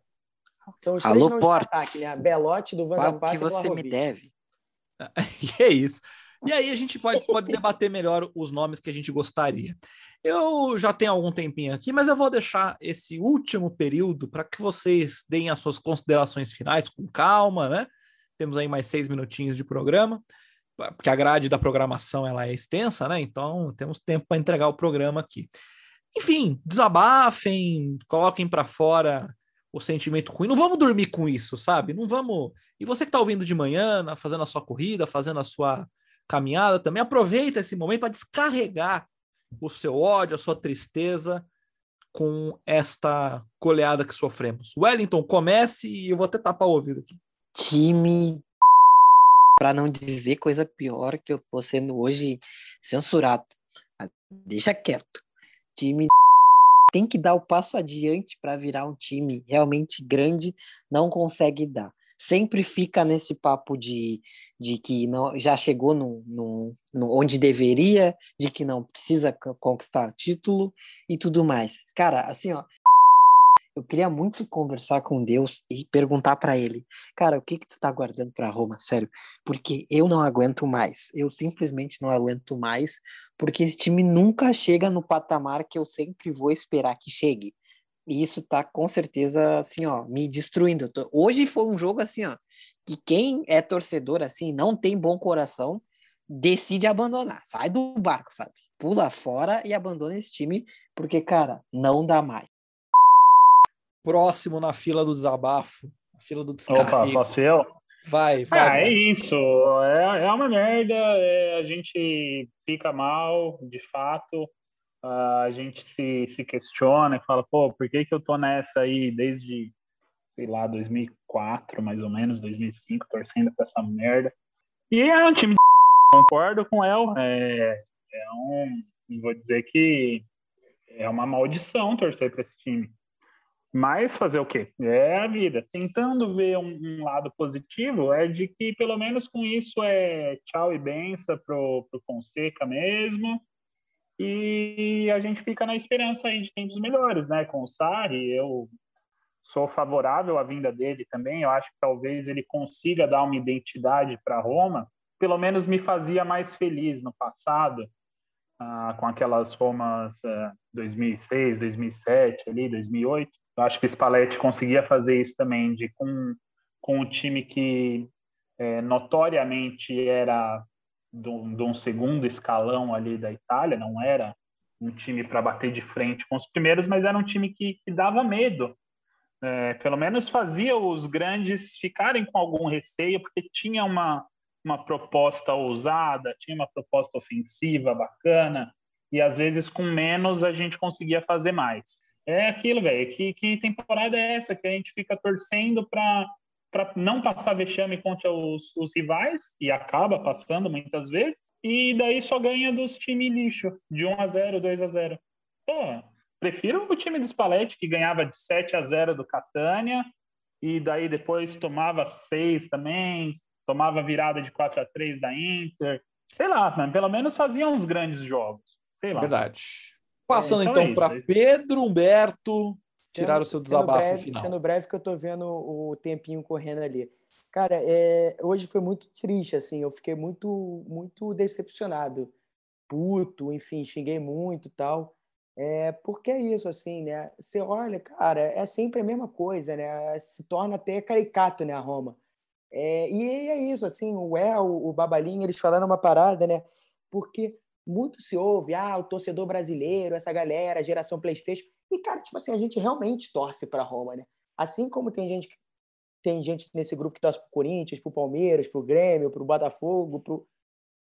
São os Alô, três Portes. ataque, né? Belotti, do Van Zapata que você me deve. [LAUGHS] e é isso. E aí a gente pode, pode debater melhor os nomes que a gente gostaria. Eu já tenho algum tempinho aqui, mas eu vou deixar esse último período para que vocês deem as suas considerações finais com calma, né? Temos aí mais seis minutinhos de programa, porque a grade da programação ela é extensa, né? Então temos tempo para entregar o programa aqui enfim, desabafem, coloquem para fora o sentimento ruim. Não vamos dormir com isso, sabe? Não vamos. E você que está ouvindo de manhã, fazendo a sua corrida, fazendo a sua caminhada, também aproveita esse momento para descarregar o seu ódio, a sua tristeza com esta goleada que sofremos. Wellington, comece e eu vou até tapar o ouvido aqui. Time para não dizer coisa pior que eu tô sendo hoje censurado. Deixa quieto time tem que dar o passo adiante para virar um time realmente grande, não consegue dar. Sempre fica nesse papo de, de que não, já chegou no, no, no onde deveria, de que não precisa conquistar título e tudo mais. Cara, assim, ó, eu queria muito conversar com Deus e perguntar para ele, cara, o que que tu tá guardando para Roma, sério? Porque eu não aguento mais. Eu simplesmente não aguento mais, porque esse time nunca chega no patamar que eu sempre vou esperar que chegue. E isso tá com certeza assim, ó, me destruindo. Tô... Hoje foi um jogo assim, ó, que quem é torcedor assim, não tem bom coração, decide abandonar, sai do barco, sabe? Pula fora e abandona esse time, porque cara, não dá mais próximo na fila do desabafo, na fila do descarrego. Opa, posso eu? Vai, vai. Ah, vai. é isso. É, é uma merda. É, a gente fica mal, de fato. A gente se, se questiona e fala, pô, por que, que eu tô nessa aí desde, sei lá, 2004, mais ou menos, 2005, torcendo pra essa merda. E é um time de... [LAUGHS] Concordo com o El. É, é um... Vou dizer que é uma maldição torcer para esse time. Mas fazer o quê? É a vida. Tentando ver um, um, lado positivo, é de que pelo menos com isso é tchau e benção pro, pro Fonseca mesmo. E a gente fica na esperança aí de tempos melhores, né? Com o Sarri, eu sou favorável à vinda dele também. Eu acho que talvez ele consiga dar uma identidade para Roma. Pelo menos me fazia mais feliz no passado, ah, com aquelas Romas ah, 2006, 2007, ali, 2008 eu acho que o Spalletti conseguia fazer isso também, de com, com um time que é, notoriamente era de um segundo escalão ali da Itália, não era um time para bater de frente com os primeiros, mas era um time que, que dava medo. É, pelo menos fazia os grandes ficarem com algum receio, porque tinha uma, uma proposta ousada, tinha uma proposta ofensiva bacana, e às vezes com menos a gente conseguia fazer mais. É aquilo, velho, que, que temporada é essa que a gente fica torcendo para para não passar vexame contra os, os, rivais, e acaba passando muitas vezes, e daí só ganha dos times lixo, de 1 a 0 2 a 0 Pô, prefiro o time do Spalletti, que ganhava de 7 a 0 do Catânia, e daí depois tomava 6 também, tomava virada de 4 a 3 da Inter. Sei lá, mas pelo menos fazia uns grandes jogos. Sei lá. Verdade. Passando é, então, então é para Pedro Humberto tirar sendo, o seu desabafo breve, final. Sendo breve que eu tô vendo o tempinho correndo ali. Cara, é, hoje foi muito triste, assim, eu fiquei muito, muito decepcionado, puto, enfim, xinguei muito e tal. É, porque é isso, assim, né? Você olha, cara, é sempre a mesma coisa, né? Se torna até caricato, né, a Roma. É, e é isso, assim, o El, o Babalinho, eles falaram uma parada, né? Porque muito se ouve, ah, o torcedor brasileiro, essa galera, geração Playstation. E, cara, tipo assim, a gente realmente torce para Roma, né? Assim como tem gente tem gente nesse grupo que torce pro Corinthians, pro Palmeiras, pro Grêmio, pro Botafogo, pro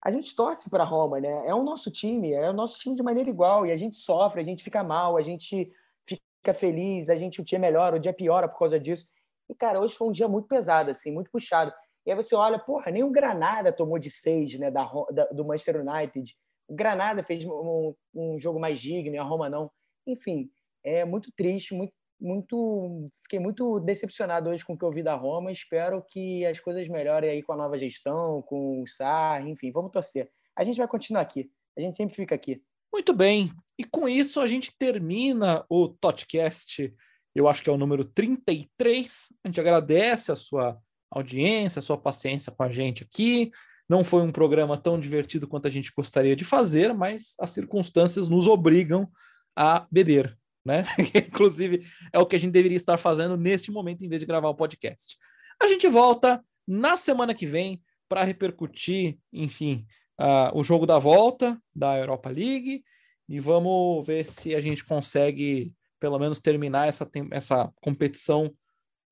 a gente torce para Roma, né? É o nosso time, é o nosso time de maneira igual e a gente sofre, a gente fica mal, a gente fica feliz, a gente o dia melhora, o dia piora por causa disso. E cara, hoje foi um dia muito pesado assim, muito puxado. E aí você olha, porra, nem o Granada tomou de seis, né, da, da do Manchester United. O Granada fez um, um jogo mais digno, a Roma não. Enfim, é muito triste, muito muito fiquei muito decepcionado hoje com o que eu vi da Roma. Espero que as coisas melhorem aí com a nova gestão, com o SAR, enfim, vamos torcer. A gente vai continuar aqui. A gente sempre fica aqui. Muito bem. E com isso a gente termina o Totcast. Eu acho que é o número 33. A gente agradece a sua audiência, a sua paciência com a gente aqui. Não foi um programa tão divertido quanto a gente gostaria de fazer, mas as circunstâncias nos obrigam a beber né? [LAUGHS] Inclusive, é o que a gente deveria estar fazendo neste momento, em vez de gravar o podcast. A gente volta na semana que vem para repercutir, enfim, uh, o jogo da volta da Europa League e vamos ver se a gente consegue, pelo menos, terminar essa, essa competição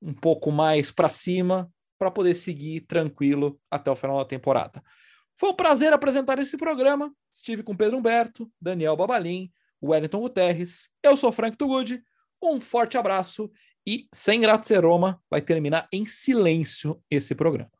um pouco mais para cima para poder seguir tranquilo até o final da temporada. Foi um prazer apresentar esse programa. Estive com Pedro Humberto, Daniel Babalim, Wellington Guterres. Eu sou Frank Tugud. Um forte abraço e sem Roma vai terminar em silêncio esse programa.